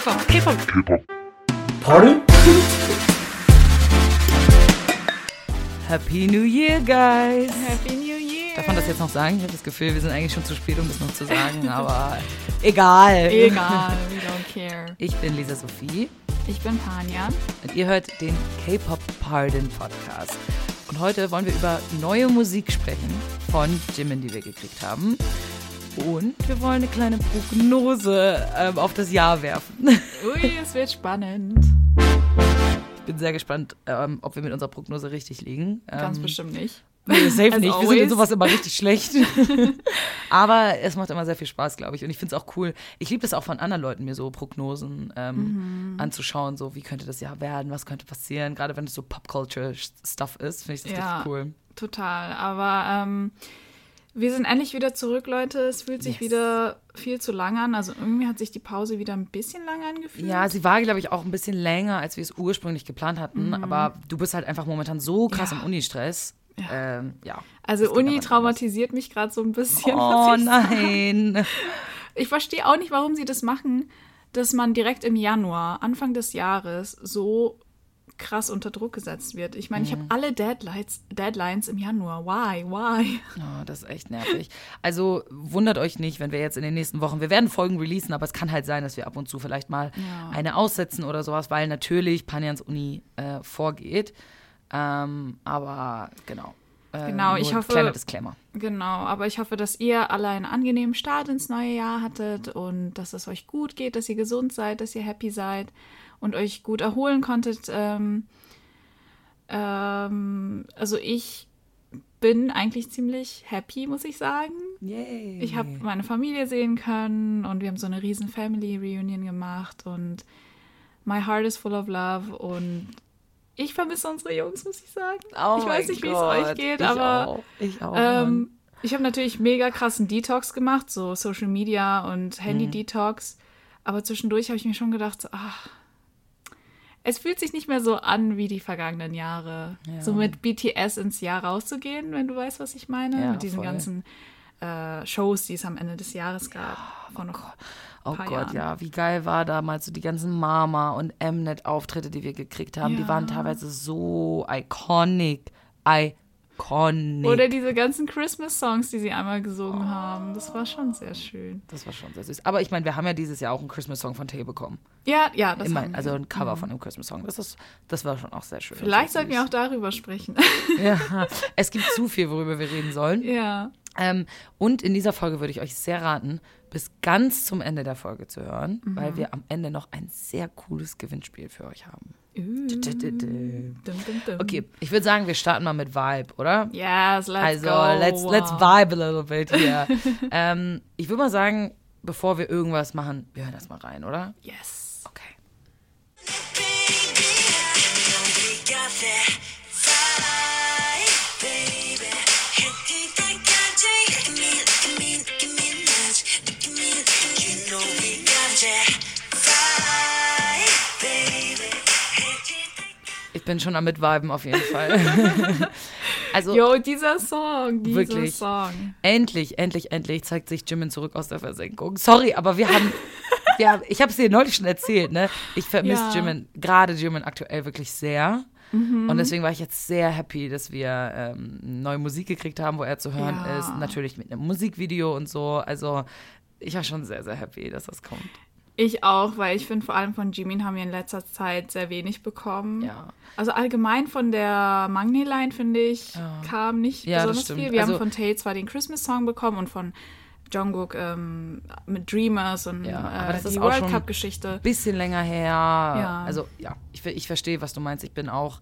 K-Pop, K-Pop. K-Pop. Pardon? Happy New Year, guys. Happy New Year. Darf man das jetzt noch sagen? Ich habe das Gefühl, wir sind eigentlich schon zu spät, um das noch zu sagen, aber egal. Egal, we don't care. Ich bin Lisa Sophie Ich bin Panja. und ihr hört den K-Pop Pardon Podcast. Und heute wollen wir über neue Musik sprechen von Jimin, die wir gekriegt haben. Und wir wollen eine kleine Prognose ähm, auf das Jahr werfen. Ui, es wird spannend. Ich bin sehr gespannt, ähm, ob wir mit unserer Prognose richtig liegen. Ganz ähm, bestimmt nicht. Nee, safe As nicht. Wir sind in always. sowas immer richtig schlecht. Aber es macht immer sehr viel Spaß, glaube ich. Und ich finde es auch cool. Ich liebe das auch von anderen Leuten, mir so Prognosen ähm, Mhm. anzuschauen. So, wie könnte das Jahr werden? Was könnte passieren? Gerade wenn es so Pop-Culture-Stuff ist, finde ich das Ja. richtig cool. Total. Aber ähm, wir sind endlich wieder zurück, Leute. Es fühlt sich Yes. wieder viel zu lang an. Also irgendwie hat sich die Pause wieder ein bisschen lang angefühlt. Ja, sie war, glaube ich, auch ein bisschen länger, als wir es ursprünglich geplant hatten. Aber du bist halt einfach momentan so krass Mhm. Ja. im Unistress. Ja. Ähm, ja. also Uni traumatisiert mich gerade so ein bisschen. Oh was ich nein. Ich verstehe auch nicht, warum sie das machen, dass man direkt im Januar, Anfang des Jahres, so krass unter Druck gesetzt wird. Ich meine, ich Mhm. habe alle Deadlines, Deadlines im Januar. Why? Why? Oh, das ist echt nervig. Also wundert euch nicht, wenn wir jetzt in den nächsten Wochen, wir werden Folgen releasen, aber es kann halt sein, dass wir ab und zu vielleicht mal Ja. eine aussetzen oder sowas, weil natürlich Panjans Uni äh, vorgeht. Ähm, aber genau. Äh, Genau, ich hoffe- Kleiner Disclaimer. Genau, aber ich hoffe, dass ihr alle einen angenehmen Start ins neue Jahr hattet und dass es euch gut geht, dass ihr gesund seid, dass ihr happy seid und euch gut erholen konntet. Ähm, ähm, also ich bin eigentlich ziemlich happy, muss ich sagen. Yay. Ich habe meine Familie sehen können und wir haben so eine riesen Family Reunion gemacht und my heart is full of love und ich vermisse unsere Jungs, muss ich sagen. Oh ich weiß nicht, wie es euch geht, ich aber Auch. Ich ähm, ich habe natürlich mega krassen Detox gemacht, so Social Media und Handy-Detox. Aber zwischendurch habe ich mir schon gedacht, ach, es fühlt sich nicht mehr so an wie die vergangenen Jahre. Ja. So mit BTS ins Jahr rauszugehen, wenn du weißt, was ich meine. Ja, mit diesen voll. ganzen äh, Shows, die es am Ende des Jahres gab. Vor noch Oh paar Gott, Jahren. ja, wie geil war damals so die ganzen Mama- und Mnet-Auftritte, die wir gekriegt haben. Die Ja. waren teilweise so iconic. Iconic. Oder diese ganzen Christmas-Songs, die sie einmal gesungen haben. Das war schon sehr schön. Das war schon sehr süß. Aber ich meine, wir haben ja dieses Jahr auch einen Christmas-Song von Tay bekommen. Ja, ja, das Immer, also ein Cover von einem Christmas-Song. Das, ist, das war schon auch sehr schön. Vielleicht sollten wir auch darüber sprechen. Ja, es gibt zu viel, worüber wir reden sollen. ja. Ähm, und in dieser Folge würde ich euch sehr raten, bis ganz zum Ende der Folge zu hören, Mhm. weil wir am Ende noch ein sehr cooles Gewinnspiel für euch haben. Okay, ich würde sagen, wir starten mal mit Vibe, oder? Yes, let's also, go. let's, let's vibe a little bit hier. ähm, ich würde mal sagen, bevor wir irgendwas machen, wir hören erst mal rein, oder? Yes. Okay. Ich bin schon am mitviben auf jeden Fall. also, Yo, dieser Song, dieser Wirklich. Song. endlich, endlich, endlich zeigt sich Jimin zurück aus der Versenkung. Sorry, aber wir haben. Ja, ich habe es dir neulich schon erzählt, ne? Ich vermisse Ja. Jimin, gerade Jimin aktuell wirklich sehr. Mhm. Und deswegen war ich jetzt sehr happy, dass wir ähm, neue Musik gekriegt haben, wo er zu hören Ja. ist. Natürlich mit einem Musikvideo und so. Also ich war schon sehr, sehr happy, dass das kommt. Ich auch, weil ich finde, vor allem von Jimin haben wir in letzter Zeit sehr wenig bekommen. Ja. Also allgemein von der Magni-Line, finde ich, Ja. kam nicht Ja, besonders viel. Wir Also- haben von Tay zwar den Christmas-Song bekommen und von Jungkook ähm, mit Dreamers und Ja, äh, die World Cup-Geschichte. Bisschen länger her. Ja. Also ja, ich, ich verstehe, was du meinst. Ich bin auch.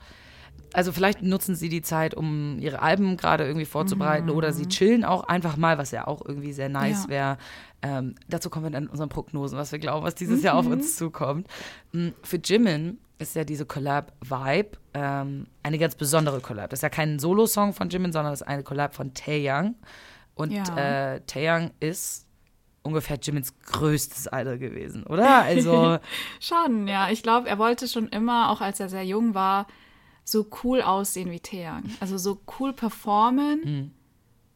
Also vielleicht nutzen sie die Zeit, um ihre Alben gerade irgendwie vorzubereiten oder sie chillen auch einfach mal, was ja auch irgendwie sehr nice Ja. wäre. Ähm, dazu kommen wir dann in unseren Prognosen, was wir glauben, was dieses Jahr auf uns zukommt. Mm, Für Jimin ist ja diese Collab Vibe ähm, eine ganz besondere Collab. Das ist ja kein Solo-Song von Jimin, sondern das ist eine Collab von Taeyang. Und Ja. äh, Taeyang ist ungefähr Jimins größtes Idol gewesen, oder? Also Schon, ja. Ich glaube, er wollte schon immer, auch als er sehr jung war, so cool aussehen wie Taeyang. Also so cool performen Hm.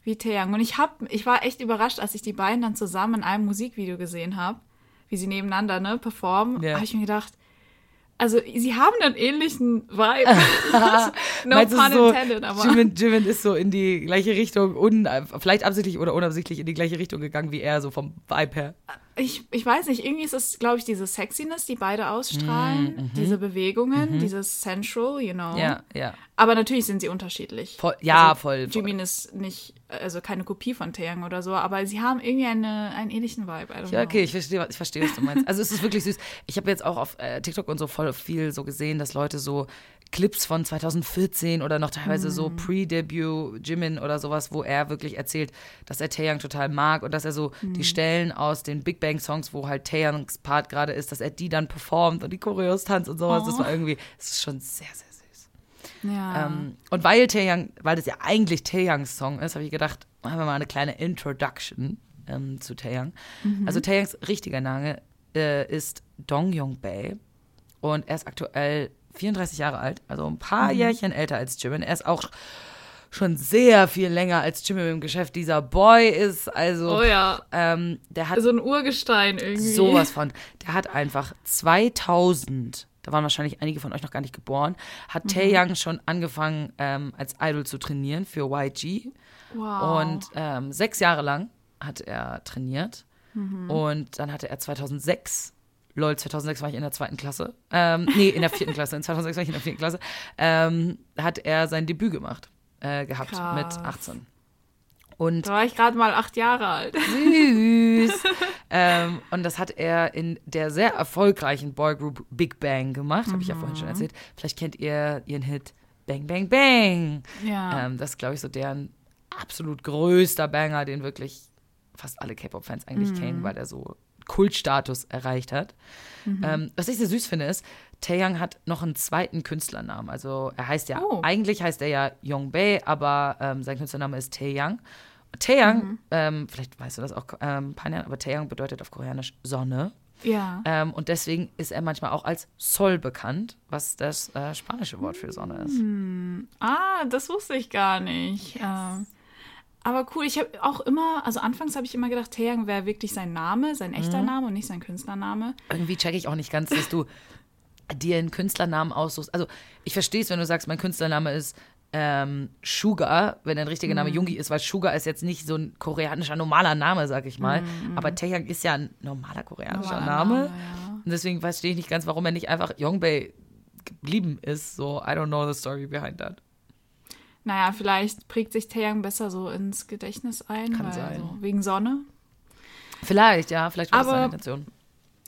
wie Taeyang. Und ich, hab, ich war echt überrascht, als ich die beiden dann zusammen in einem Musikvideo gesehen habe, wie sie nebeneinander ne, performen, Ja. habe ich mir gedacht, also sie haben einen ähnlichen Vibe. no Meinst pun so, intended, aber. Jimin, Jimin ist so in die gleiche Richtung, un, vielleicht absichtlich oder unabsichtlich in die gleiche Richtung gegangen wie er, so vom Vibe her. Ich, ich weiß nicht, irgendwie ist es, glaube ich, diese Sexiness, die beide ausstrahlen, diese Bewegungen, dieses Sensual, you know. Ja, ja. Aber natürlich sind sie unterschiedlich. Voll, ja, Also, voll. voll. Jimin ist nicht, also keine Kopie von Taeyang oder so, aber sie haben irgendwie eine, einen ähnlichen Vibe. Ja, know. okay, ich verstehe, ich verstehe, was du meinst. Also es ist wirklich süß. Ich habe jetzt auch auf äh, TikTok und so voll viel so gesehen, dass Leute so Clips von 2014 oder noch teilweise so Mhm. Pre-Debut Jimin oder sowas, wo er wirklich erzählt, dass er Taeyang total mag und dass er so die Stellen aus den Big Bang Songs, wo halt Taeyangs Part gerade ist, dass er die dann performt und die Choreos tanzt und sowas. Das Oh. war irgendwie, das ist schon sehr, sehr süß. Ja. Ähm, und weil Taeyang, weil das ja eigentlich Taeyangs Song ist, habe ich gedacht, machen wir mal eine kleine Introduction ähm, zu Taeyang. Also Taeyangs richtiger Name äh, ist Dong Yong Bae und er ist aktuell 34 Jahre alt, also ein paar Jährchen älter als Jimin. Er ist auch schon sehr viel länger als Jimin im Geschäft. Dieser Boy ist also, oh ja, ähm, der hat so ein Urgestein irgendwie. Sowas von. Der hat einfach 2000, da waren wahrscheinlich einige von euch noch gar nicht geboren, hat Taeyang schon angefangen ähm, als Idol zu trainieren für YG. Wow. Und ähm, sechs Jahre lang hat er trainiert. Und dann hatte er 2006, lol, 2006 war ich in der zweiten Klasse, ähm, nee, in der vierten Klasse, in 2006 war ich in der vierten Klasse, ähm, hat er sein Debüt gemacht, äh, gehabt Krass. mit 18. Und da war ich gerade mal acht Jahre alt. süß. ähm, und das hat er in der sehr erfolgreichen Boygroup Big Bang gemacht, habe ich ja vorhin schon erzählt. Vielleicht kennt ihr ihren Hit Bang Bang Bang. Ja. Ähm, das ist, glaube ich, so deren absolut größter Banger, den wirklich fast alle K-Pop-Fans eigentlich kennen, weil er so Kultstatus erreicht hat. Ähm, was ich sehr süß finde, ist, Taeyang hat noch einen zweiten Künstlernamen. Also er heißt ja, Oh. eigentlich heißt er ja Yongbae, aber ähm, sein Künstlername ist Taeyang. Taeyang, ähm, vielleicht weißt du das auch, ähm, Panjan, aber Taeyang bedeutet auf Koreanisch Sonne. ja. Ähm, und deswegen ist er manchmal auch als Sol bekannt, was das äh, spanische Wort für Sonne ist. Ah, das wusste ich gar nicht. Ähm, aber cool, ich habe auch immer, also anfangs habe ich immer gedacht, Taeyang wäre wirklich sein Name, sein echter Mhm. Name und nicht sein Künstlername. Irgendwie checke ich auch nicht ganz, dass du dir einen Künstlernamen aussuchst. Also ich verstehe es, wenn du sagst, mein Künstlername ist ähm, Sugar, wenn dein richtiger Mhm. Name Jungi ist, weil Sugar ist jetzt nicht so ein koreanischer normaler Name, sag ich mal. Aber Taeyang ist ja ein normaler koreanischer Mhm. Normaler Name. Name, ja. Und deswegen verstehe ich nicht ganz, warum er nicht einfach Yongbae geblieben ist. So, I don't know the story behind that. Naja, vielleicht prägt sich Taeyang besser so ins Gedächtnis ein, Kann sein. So, wegen Sonne. Vielleicht, ja, vielleicht war das Aber- seine Intention.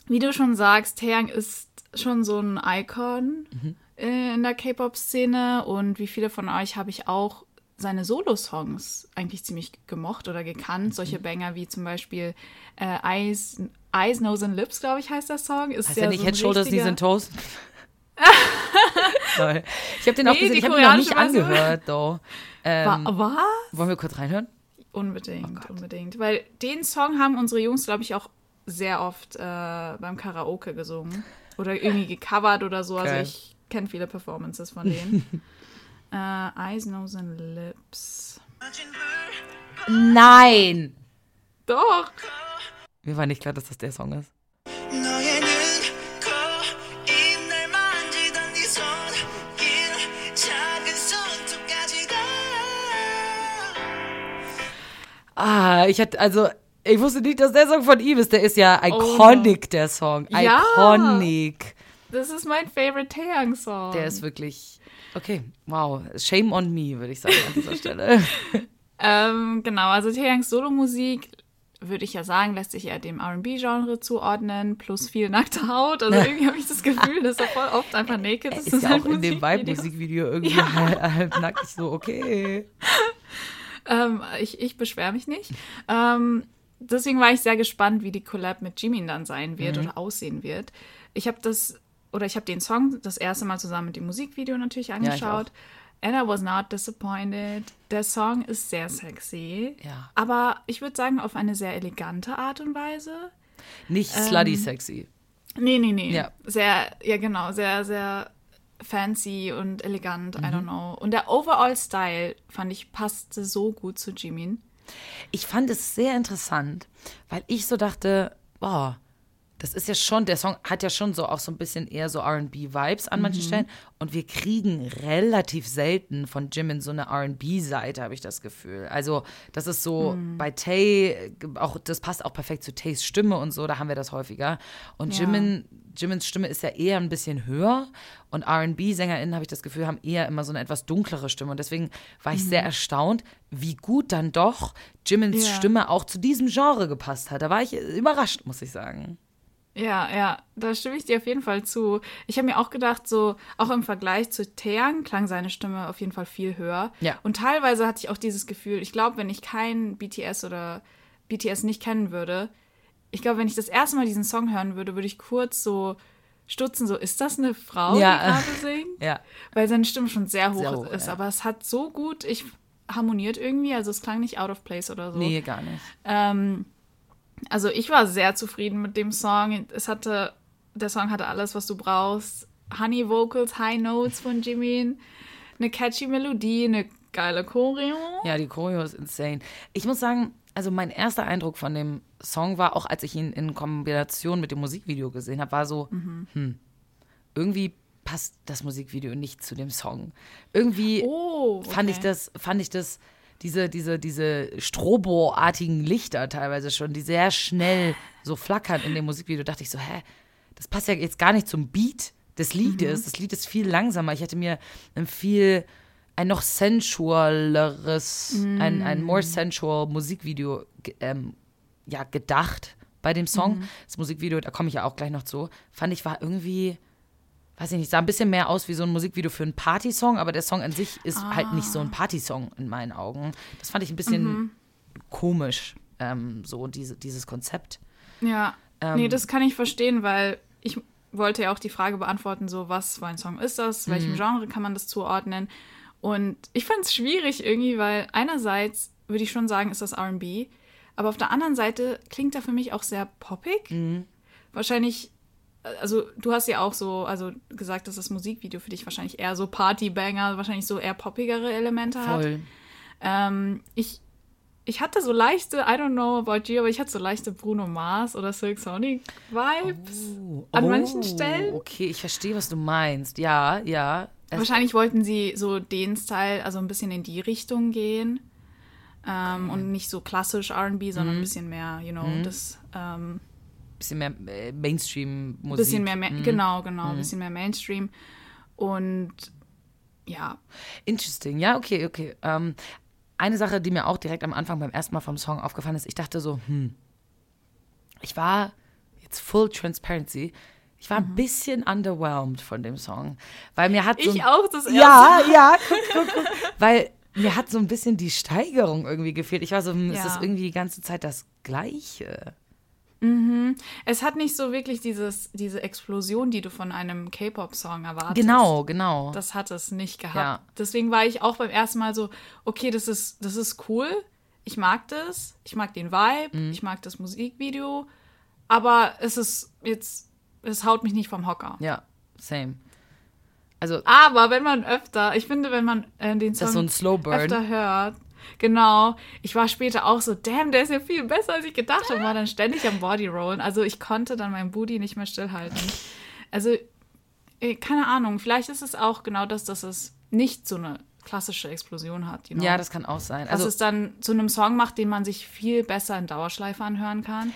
Wie du schon sagst, Taeyang ist schon so ein Icon Mhm. äh, in der K-Pop-Szene und wie viele von euch habe ich auch seine Solo-Songs eigentlich ziemlich gemocht oder gekannt. Mhm. Solche Banger wie zum Beispiel äh, Eyes, Eyes, Nose and Lips, glaube ich, heißt der Song. Ist Heißt ja ja nicht so Head, Shoulders, Knees and Toes? Ich habe den auch Nee, gesehen, die ich habe ihn noch nicht angehört, though. Ähm, Wa- Was? wollen wir kurz reinhören? Unbedingt, unbedingt. Weil den Song haben unsere Jungs, glaube ich, auch sehr oft äh, beim Karaoke gesungen oder irgendwie gecovert oder so. Also Geil. Also ich kenne viele Performances von denen. äh, Eyes, Nose and Lips. Nein! Doch! Mir war nicht klar, dass das der Song ist. Ah, ich hatte, also ich wusste nicht, dass der Song von ihm ist. Der ist ja Oh. iconic, der Song. Ja. Iconic. Das ist mein favorite Taeyang-Song. Der ist wirklich, okay, wow. Shame on me, würde ich sagen an dieser Stelle. Ähm, genau, also Taeyangs Solomusik, würde ich ja sagen, lässt sich eher dem R&B-Genre zuordnen, plus viel nackte Haut. Also irgendwie habe ich das Gefühl, dass er voll oft einfach naked ist. ist in ja auch in dem. Vibe-Musikvideo irgendwie halb, halb nackt. Ich so, okay. Ähm, ich ich beschwere mich nicht. Ähm, deswegen war ich sehr gespannt, wie die Collab mit Jimin dann sein wird oder aussehen wird. Ich habe das, oder ich habe den Song das erste Mal zusammen mit dem Musikvideo natürlich ich angeschaut. And I was not disappointed. Der Song ist sehr sexy. Ja. Aber ich würde sagen, auf eine sehr elegante Art und Weise. Nicht slutty sexy. Nee, nee, nee. Ja. Sehr, ja genau, sehr, sehr fancy und elegant, Mhm. I don't know. Und der Overall-Style, fand ich, passte so gut zu Jimin. Ich fand es sehr interessant, weil ich so dachte, boah, das ist ja schon, der Song hat ja schon so auch so ein bisschen eher so RB-Vibes an Mhm. manchen Stellen. Und wir kriegen relativ selten von Jimin so eine RB-Seite, habe ich das Gefühl. Also, das ist so Mhm. bei Tay, auch, das passt auch perfekt zu Tays Stimme und so, da haben wir das häufiger. Und Ja. Jimin, Jimins Stimme ist ja eher ein bisschen höher. Und RB-SängerInnen, habe ich das Gefühl, haben eher immer so eine etwas dunklere Stimme. Und deswegen war ich sehr erstaunt, wie gut dann doch Jimins Mhm. Ja. Stimme auch zu diesem Genre gepasst hat. Da war ich überrascht, muss ich sagen. Ja, ja, da stimme ich dir auf jeden Fall zu. Ich habe mir auch gedacht, so auch im Vergleich zu Taeyang klang seine Stimme auf jeden Fall viel höher. Ja. Und teilweise hatte ich auch dieses Gefühl, ich glaube, wenn ich kein BTS oder BTS nicht kennen würde, ich glaube, wenn ich das erste Mal diesen Song hören würde, würde ich kurz so stutzen, so, ist das eine Frau, Ja. die gerade singt? Ja. Weil seine Stimme schon sehr hoch, Sehr hoch, ist. ja. Aber es hat so gut, ich harmoniert irgendwie, also es klang nicht out of place oder so. Nee, gar nicht. Ähm, also ich war sehr zufrieden mit dem Song. Es hatte, der Song hatte alles, was du brauchst. Honey Vocals, High Notes von Jimin, eine catchy Melodie, eine geile Choreo. Ja, die Choreo ist insane. Ich muss sagen, also mein erster Eindruck von dem Song war, auch als ich ihn in Kombination mit dem Musikvideo gesehen habe, war so, hm, irgendwie passt das Musikvideo nicht zu dem Song. Irgendwie Oh, fand ich okay. das, fand ich das, diese, diese, diese Strobo-artigen Lichter teilweise schon, die sehr schnell so flackern in dem Musikvideo, dachte ich so, hä, das passt ja jetzt gar nicht zum Beat des Liedes. Das Lied ist viel langsamer. Ich hätte mir ein viel, ein noch sensualeres, ein, ein more sensual Musikvideo ähm, ja, gedacht bei dem Song. Das Musikvideo, da komme ich ja auch gleich noch zu, fand ich war irgendwie weiß ich nicht, sah ein bisschen mehr aus wie so ein Musikvideo für einen Partysong, aber der Song an sich ist halt nicht so ein Partysong in meinen Augen. Das fand ich ein bisschen komisch, ähm, so diese, dieses Konzept. Ja, Ähm, nee, das kann ich verstehen, weil ich wollte ja auch die Frage beantworten, so was für ein Song ist das, welchem Mhm. Genre kann man das zuordnen? Und ich fand es schwierig irgendwie, weil einerseits würde ich schon sagen, ist das R&B, aber auf der anderen Seite klingt er für mich auch sehr poppig. Mhm. Wahrscheinlich, also du hast ja auch so, also gesagt, dass das Musikvideo für dich wahrscheinlich eher so Partybanger, wahrscheinlich so eher poppigere Elemente hat. Voll. Ähm, ich, ich hatte so leichte, I don't know about you, aber ich hatte so leichte Bruno Mars oder Silk Sonic Vibes an manchen Stellen. Oh, Okay, ich verstehe, was du meinst. Ja, ja. Wahrscheinlich wollten sie so den Style, also ein bisschen in die Richtung gehen. Ähm, und nicht so klassisch RB, Mhm. sondern ein bisschen mehr, you know, das ähm, bisschen mehr äh, Mainstream-Musik. bisschen mehr, Ma genau, genau, ein bisschen mehr Mainstream. Und ja, Interesting, ja, okay, okay. Ähm, eine Sache, die mir auch direkt am Anfang beim ersten Mal vom Song aufgefallen ist, ich dachte so, hm, ich war jetzt full transparency, ich war ein bisschen underwhelmed von dem Song, weil mir hat so Mhm. ich auch das erste ja, ja, guck, guck, guck, weil mir hat so ein bisschen die Steigerung irgendwie gefehlt. Ich war so, hm, ist Ja. das irgendwie die ganze Zeit das Gleiche? Es hat nicht so wirklich dieses, diese Explosion, die du von einem K-Pop-Song erwartest. Genau, genau. Das hat es nicht gehabt. Ja. Deswegen war ich auch beim ersten Mal so, okay, das ist, das ist cool. Ich mag das. Ich mag den Vibe. Mhm. Ich mag das Musikvideo. Aber es ist jetzt, es haut mich nicht vom Hocker. ja, same. Also, Aber wenn man öfter, ich finde, wenn man äh, den Song so öfter hört, genau, ich war später auch so, damn, der ist ja viel besser, als ich gedacht habe, war dann ständig am Bodyrollen. Also ich konnte dann meinen Booty nicht mehr stillhalten. Also, äh, keine Ahnung, vielleicht ist es auch genau das, dass es nicht so eine klassische Explosion hat. You know? Ja, das kann auch sein. Dass Also, es dann zu einem Song macht, den man sich viel besser in Dauerschleife anhören kann.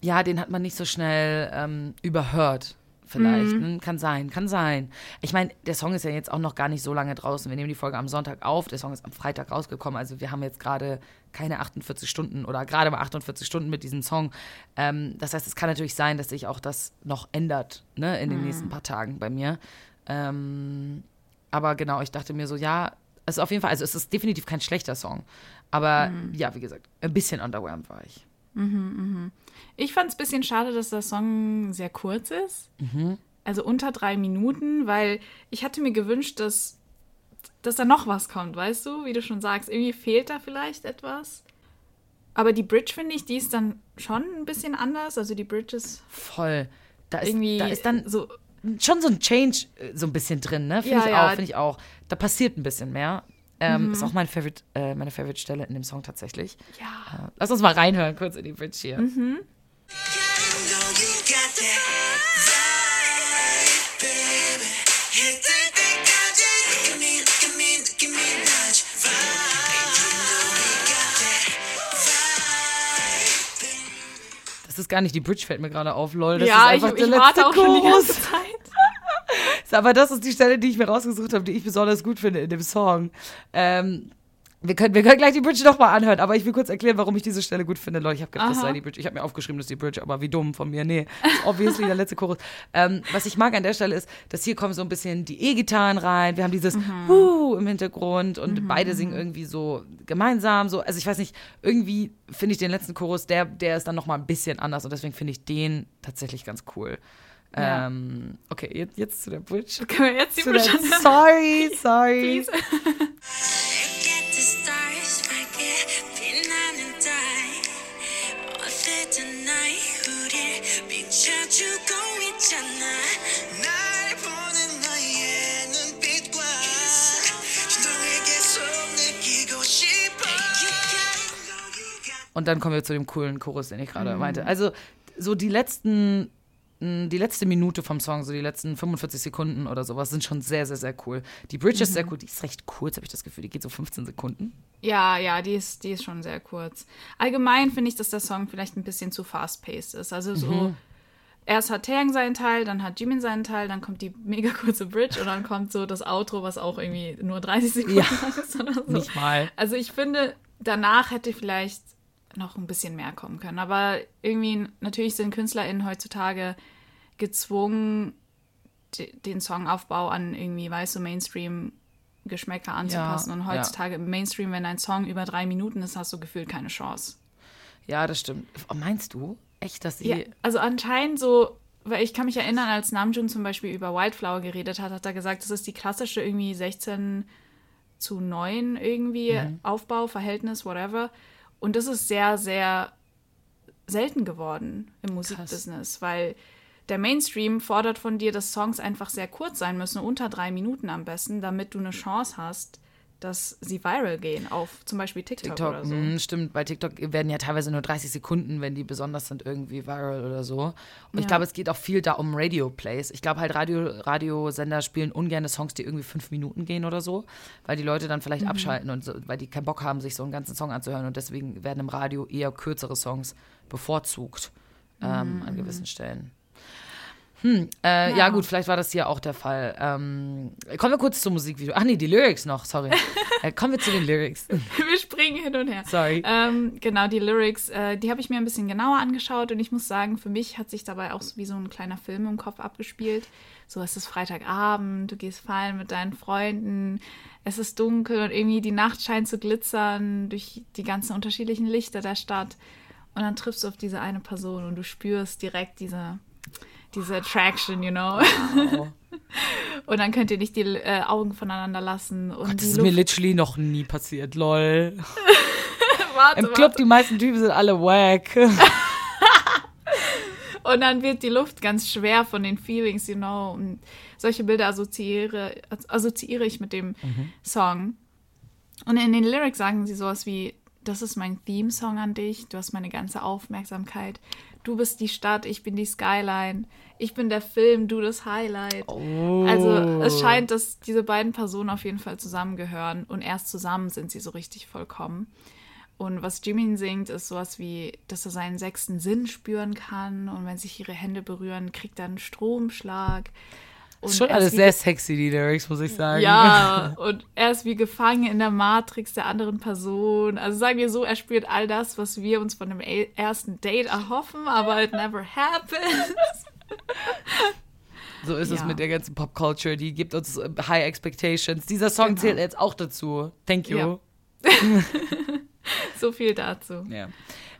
ja, den hat man nicht so schnell ähm, überhört. Vielleicht. Mhm. Hm, Kann sein, kann sein. Ich meine, der Song ist ja jetzt auch noch gar nicht so lange draußen. Wir nehmen die Folge am Sonntag auf. Der Song ist am Freitag rausgekommen. Also wir haben jetzt gerade keine 48 Stunden oder gerade mal 48 Stunden mit diesem Song. Ähm, das heißt, es kann natürlich sein, dass sich auch das noch ändert ne, in den Mhm. nächsten paar Tagen bei mir. Ähm, aber genau, ich dachte mir so, ja, es ist auf jeden Fall, also es ist definitiv kein schlechter Song. Aber Mhm. ja, wie gesagt, ein bisschen underwhelmed war ich. Ich fand es ein bisschen schade, dass der Song sehr kurz ist. Mhm. Also unter drei Minuten, weil ich hatte mir gewünscht, dass, dass da noch was kommt, weißt du? Wie du schon sagst, irgendwie fehlt da vielleicht etwas. Aber die Bridge, finde ich, die ist dann schon ein bisschen anders. Also die Bridge ist Voll. Da ist, irgendwie da ist dann so. schon so ein Change äh, so ein bisschen drin, ne? Finde Ja, ich ja. auch, finde ich auch. Da passiert ein bisschen mehr. Ähm, mhm. Ist auch mein Favorite, äh, meine Favorite-Stelle in dem Song tatsächlich. Ja. Äh, lass uns mal reinhören, kurz in die Bridge hier. Mhm. Das ist gar nicht die Bridge, fällt mir gerade auf, lol. Das ja, ist einfach ich, der ich letzte warte auch Chorus. schon die ganze Zeit. Aber das ist die Stelle, die ich mir rausgesucht habe, die ich besonders gut finde in dem Song. Ähm, wir können, wir können gleich die Bridge nochmal anhören, aber ich will kurz erklären, warum ich diese Stelle gut finde. Leute, ich habe gedacht, das sei die Bridge. Ich habe mir aufgeschrieben, das ist die Bridge, aber wie dumm von mir. Nee, das ist obviously der letzte Chorus. Ähm, was ich mag an der Stelle ist, dass hier kommen so ein bisschen die E-Gitarren rein. Wir haben dieses Mhm. Huh im Hintergrund und beide singen irgendwie so gemeinsam. So. Also ich weiß nicht, irgendwie finde ich den letzten Chorus, der, der ist dann nochmal ein bisschen anders und deswegen finde ich den tatsächlich ganz cool. Ähm, okay, jetzt, jetzt, zu der Bridge. Können wir jetzt die zu Bridge Sorry, sorry. Und dann kommen wir zu dem coolen Chorus, den ich gerade mhm. meinte. Also so die letzten mh, die letzte Minute vom Song, so die letzten 45 Sekunden oder sowas, sind schon sehr, sehr, sehr cool. Die Bridge ist Mhm. sehr cool, die ist recht kurz, habe ich das Gefühl, die geht so 15 Sekunden. Ja, ja, die ist, die ist schon sehr kurz. Allgemein finde ich, dass der Song vielleicht ein bisschen zu fast-paced ist. Also so, Mhm. erst hat Taeyang seinen Teil, dann hat Jimin seinen Teil, dann kommt die mega kurze Bridge und dann kommt so das Outro, was auch irgendwie nur 30 Sekunden Ja. lang ist oder so. Nicht mal. Also ich finde, danach hätte vielleicht noch ein bisschen mehr kommen können. Aber irgendwie, natürlich sind KünstlerInnen heutzutage gezwungen, de- den Songaufbau an irgendwie weiße Mainstream-Geschmäcker anzupassen. Ja, Und heutzutage im Mainstream, wenn ein Song über drei Minuten ist, hast du gefühlt keine Chance. Ja, das stimmt. Oh, meinst du? Echt, dass sie. Ja, also anscheinend so, weil ich kann mich erinnern, als Namjoon zum Beispiel über Wildflower geredet hat, hat er gesagt, das ist die klassische irgendwie 16 zu 9 irgendwie Aufbau, Verhältnis, whatever. Und das ist sehr, sehr selten geworden im Musikbusiness, weil der Mainstream fordert von dir, dass Songs einfach sehr kurz sein müssen, unter drei Minuten am besten, damit du eine Chance hast, dass sie viral gehen auf zum Beispiel TikTok, TikTok, oder so. mh, stimmt, bei TikTok werden ja teilweise nur 30 Sekunden, wenn die besonders sind, irgendwie viral oder so. Und ich Ja. glaube, es geht auch viel da um Radio-Plays. Ich glaube halt, Radio, Radiosender spielen ungerne Songs, die irgendwie fünf Minuten gehen oder so, weil die Leute dann Mhm. vielleicht abschalten und so, weil die keinen Bock haben, sich so einen ganzen Song anzuhören. Und deswegen werden im Radio eher kürzere Songs bevorzugt ähm, Mhm. an gewissen Stellen. Hm, äh, ja. gut, vielleicht war das hier auch der Fall. Ähm, kommen wir kurz zum Musikvideo. Ach nee, die Lyrics noch, sorry. äh, kommen wir zu den Lyrics. Wir springen hin und her. Sorry. Ähm, genau, die Lyrics, äh, die habe ich mir ein bisschen genauer angeschaut und ich muss sagen, für mich hat sich dabei auch so wie so ein kleiner Film im Kopf abgespielt. So, es ist Freitagabend, du gehst feiern mit deinen Freunden, es ist dunkel und irgendwie die Nacht scheint zu glitzern durch die ganzen unterschiedlichen Lichter der Stadt. Und dann triffst du auf diese eine Person und du spürst direkt diese, diese Attraction, you know. Wow. Und dann könnt ihr nicht die äh, Augen voneinander lassen. Und Gott, das ist Luft mir literally noch nie passiert, lol. warte, Im Club, warte. die meisten Typen sind alle wack. Und dann wird die Luft ganz schwer von den Feelings, you know. Und solche Bilder assoziiere, assoziiere ich mit dem Song. Und in den Lyrics sagen sie sowas wie, das ist mein Theme-Song an dich, du hast meine ganze Aufmerksamkeit. Du bist die Stadt, ich bin die Skyline. Ich bin der Film, du das Highlight. Also es scheint, dass diese beiden Personen auf jeden Fall zusammengehören und erst zusammen sind sie so richtig vollkommen. Und was Jimin singt, ist sowas wie, dass er seinen sechsten Sinn spüren kann und wenn sich ihre Hände berühren, kriegt er einen Stromschlag. Ist schon alles sehr sexy, die Lyrics, muss ich sagen. ja, und er ist wie gefangen in der Matrix der anderen Person. Also sagen wir so, er spürt all das, was wir uns von dem e- ersten Date erhoffen, aber it never happens. So ist es Ja. mit der ganzen Popculture. Die gibt uns äh, High Expectations. Dieser Song Genau. zählt jetzt auch dazu. Thank you. Ja. So viel dazu. Ja.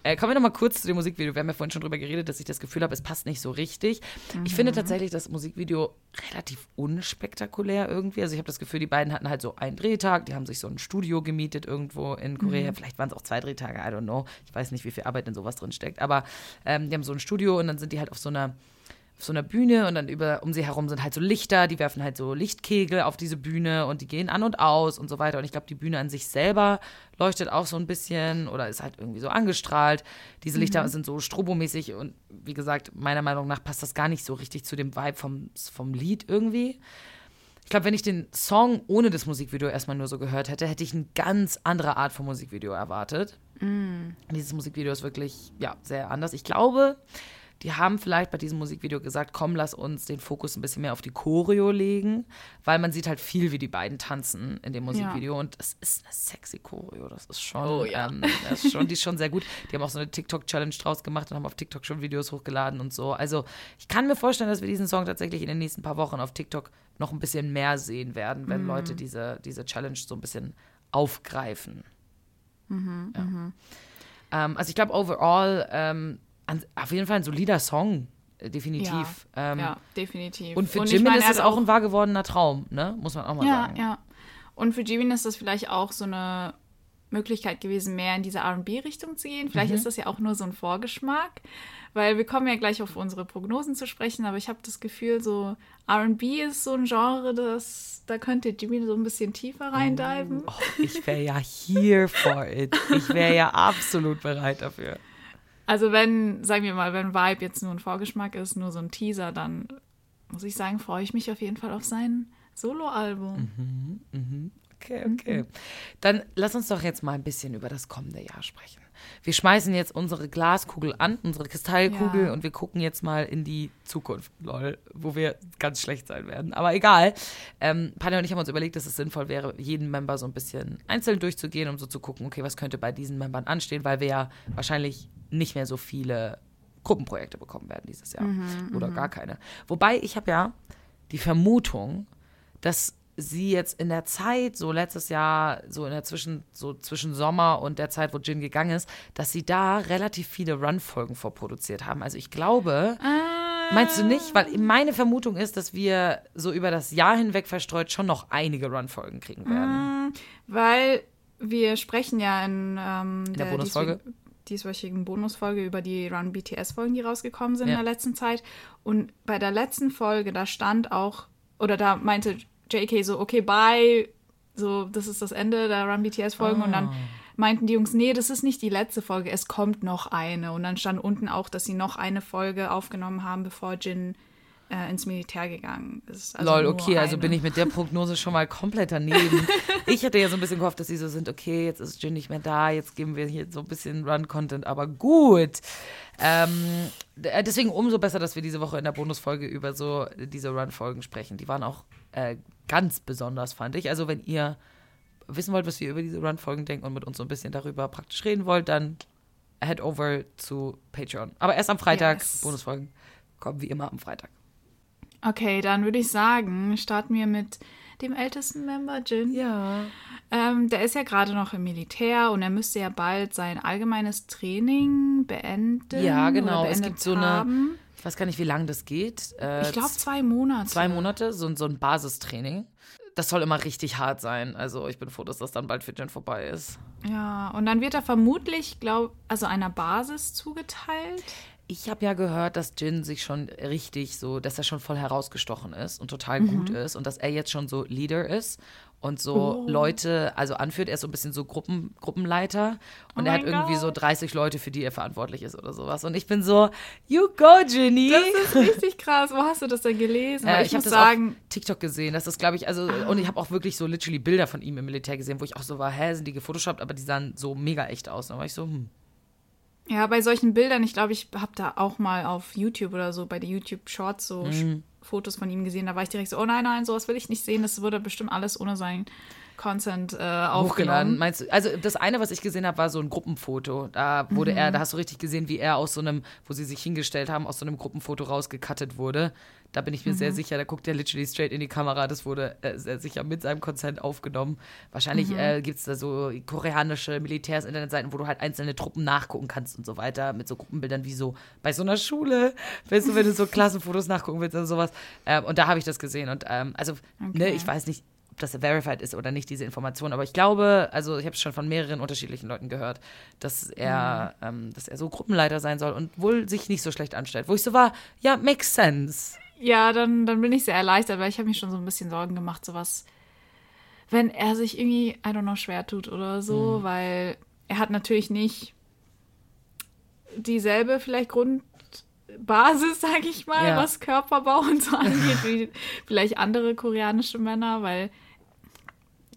Äh, kommen wir noch mal kurz zu dem Musikvideo. Wir haben ja vorhin schon drüber geredet, dass ich das Gefühl habe, es passt nicht so richtig. Ich finde Mhm. tatsächlich das Musikvideo relativ unspektakulär irgendwie. Also ich habe das Gefühl, die beiden hatten halt so einen Drehtag, die haben sich so ein Studio gemietet irgendwo in Korea. Mhm. Vielleicht waren es auch zwei Drehtage, I don't know. Ich weiß nicht, wie viel Arbeit in sowas drin steckt. Aber ähm, die haben so ein Studio und dann sind die halt auf so einer auf so einer Bühne und dann über um sie herum sind halt so Lichter, die werfen halt so Lichtkegel auf diese Bühne und die gehen an und aus und so weiter. Und ich glaube, die Bühne an sich selber leuchtet auch so ein bisschen oder ist halt irgendwie so angestrahlt. Diese Lichter sind so strobomäßig und wie gesagt, meiner Meinung nach passt das gar nicht so richtig zu dem Vibe vom, vom Lied irgendwie. Ich glaube, wenn ich den Song ohne das Musikvideo erstmal nur so gehört hätte, hätte ich eine ganz andere Art von Musikvideo erwartet. Dieses Musikvideo ist wirklich, ja, sehr anders. Ich glaube, die haben vielleicht bei diesem Musikvideo gesagt, komm, lass uns den Fokus ein bisschen mehr auf die Choreo legen, weil man sieht halt viel, wie die beiden tanzen in dem Musikvideo und es ist eine sexy Choreo, das ist schon, Oh ja. ähm, das ist schon, die ist schon sehr gut. Die haben auch so eine TikTok-Challenge draus gemacht und haben auf TikTok schon Videos hochgeladen und so. Also ich kann mir vorstellen, dass wir diesen Song tatsächlich in den nächsten paar Wochen auf TikTok noch ein bisschen mehr sehen werden, wenn Leute diese, diese Challenge so ein bisschen aufgreifen. Ja. Ähm, also ich glaube, overall ähm, an, auf jeden Fall ein solider Song, äh, definitiv. Ja, ähm, ja, definitiv. Und für ich Jimin meine, ist es auch ein wahr gewordener Traum, ne? Muss man auch mal Ja, sagen. ja. Und für Jimin ist das vielleicht auch so eine Möglichkeit gewesen, mehr in diese RB-Richtung zu gehen. Mhm. Vielleicht ist das ja auch nur so ein Vorgeschmack, weil wir kommen ja gleich auf unsere Prognosen zu sprechen, aber ich habe das Gefühl, so RB ist so ein Genre, das, da könnte Jimin so ein bisschen tiefer reindiven. Oh, ich wäre ja here for it. Ich wäre ja absolut bereit dafür. Also wenn, sagen wir mal, wenn Vibe jetzt nur ein Vorgeschmack ist, nur so ein Teaser, dann muss ich sagen, freue ich mich auf jeden Fall auf sein Soloalbum. Okay, okay. Dann lass uns doch jetzt mal ein bisschen über das kommende Jahr sprechen. Wir schmeißen jetzt unsere Glaskugel an, unsere Kristallkugel Ja. und wir gucken jetzt mal in die Zukunft, lol, wo wir ganz schlecht sein werden. Aber egal. Ähm, Panja und ich haben uns überlegt, dass es sinnvoll wäre, jeden Member so ein bisschen einzeln durchzugehen, um so zu gucken, okay, was könnte bei diesen Membern anstehen, weil wir ja wahrscheinlich nicht mehr so viele Gruppenprojekte bekommen werden dieses Jahr. Oder gar keine. Wobei ich habe ja die Vermutung, dass sie jetzt in der Zeit, so letztes Jahr, so in der Zwischen, so zwischen Sommer und der Zeit, wo Jin gegangen ist, dass sie da relativ viele Run-Folgen vorproduziert haben. Also ich glaube, meinst du nicht? Weil meine Vermutung ist, dass wir so über das Jahr hinweg verstreut schon noch einige Run-Folgen kriegen werden. Weil wir sprechen ja in, ähm, der Bonusfolge? dieswöchigen- dieswöchigen Bonusfolge über die Run BTS-Folgen, die rausgekommen sind Ja. in der letzten Zeit. Und bei der letzten Folge, da stand auch, oder da meinte JK so, okay, bye, so, das ist das Ende der Run BTS-Folgen. Und Ah. dann meinten die Jungs, nee, das ist nicht die letzte Folge, es kommt noch eine. Und dann stand unten auch, dass sie noch eine Folge aufgenommen haben, bevor Jin äh, ins Militär gegangen ist. Also Lol, okay, also eine. bin ich mit der Prognose schon mal komplett daneben. ich hätte ja so ein bisschen gehofft, dass sie so sind, okay, jetzt ist Jin nicht mehr da, jetzt geben wir hier so ein bisschen Run-Content, aber gut. Ähm, äh, deswegen umso besser, dass wir diese Woche in der Bonusfolge über so diese Run-Folgen sprechen. Die waren auch äh, ganz besonders, fand ich. Also wenn ihr wissen wollt, was wir über diese Run-Folgen denken und mit uns so ein bisschen darüber praktisch reden wollt, dann head over zu Patreon. Aber erst am Freitag, Yes. Bonusfolgen kommen wie immer am Freitag. Okay, dann würde ich sagen, starten wir mit dem ältesten Member, Jin. Ja. Ähm, der ist ja gerade noch im Militär und er müsste ja bald sein allgemeines Training beenden. Ja, genau. Es gibt so eine, haben. Ich weiß gar nicht, wie lange das geht. Äh, Ich glaube zwei Monate. zwei Monate, so, so ein Basistraining. Das soll immer richtig hart sein. Also ich bin froh, dass das dann bald für Jen vorbei ist. Ja, und dann wird er vermutlich, glaub, also einer Basis zugeteilt. Ich habe ja gehört, dass Jin sich schon richtig so, dass er schon voll herausgestochen ist und total gut ist und dass er jetzt schon so Leader ist und so Leute, also anführt. Er ist so ein bisschen so Gruppen, Gruppenleiter und Oh er hat irgendwie Gott. so 30 Leute, für die er verantwortlich ist oder sowas. Und ich bin so, you go, Ginny. Das ist richtig krass. Wo hast du das denn gelesen? Äh, ich, ich habe das sagen, auf TikTok gesehen. Das ist, glaube ich, also, und ich habe auch wirklich so literally Bilder von ihm im Militär gesehen, wo ich auch so war, hä, sind die gefotoshoppt, aber die sahen so mega echt aus. Da war ich so, hm. Ja, bei solchen Bildern, ich glaube, ich habe da auch mal auf YouTube oder so, bei den YouTube Shorts so Mhm. Fotos von ihm gesehen. Da war ich direkt so, oh nein, nein, sowas will ich nicht sehen. Das wurde bestimmt alles ohne sein Content äh, aufgenommen. Meinst du, also das eine, was ich gesehen habe, war so ein Gruppenfoto. Da wurde er, Mhm. da hast du richtig gesehen, wie er aus so einem, wo sie sich hingestellt haben, aus so einem Gruppenfoto rausgekattet wurde. Da bin ich mir Mhm. sehr sicher, da guckt er literally straight in die Kamera. Das wurde äh, sehr sicher mit seinem Consent aufgenommen. Wahrscheinlich Mhm. äh, gibt es da so koreanische Militärs, Internetseiten, wo du halt einzelne Truppen nachgucken kannst und so weiter, mit so Gruppenbildern wie so bei so einer Schule. Weißt du, wenn du so Klassenfotos nachgucken willst oder sowas. Ähm, und da habe ich das gesehen. Und ähm, also, ne, Okay. ich weiß nicht, ob das verified ist oder nicht, diese Information. Aber ich glaube, also ich habe es schon von mehreren unterschiedlichen Leuten gehört, dass er, ähm, dass er so Gruppenleiter sein soll und wohl sich nicht so schlecht anstellt. Wo ich so war, ja, makes sense. Ja, dann, dann bin ich sehr erleichtert, weil ich habe mir schon so ein bisschen Sorgen gemacht, sowas, wenn er sich irgendwie, I don't know, schwer tut oder so, weil er hat natürlich nicht dieselbe vielleicht Grundbasis, sage ich mal, Ja. was Körperbau und so angeht, wie vielleicht andere koreanische Männer, weil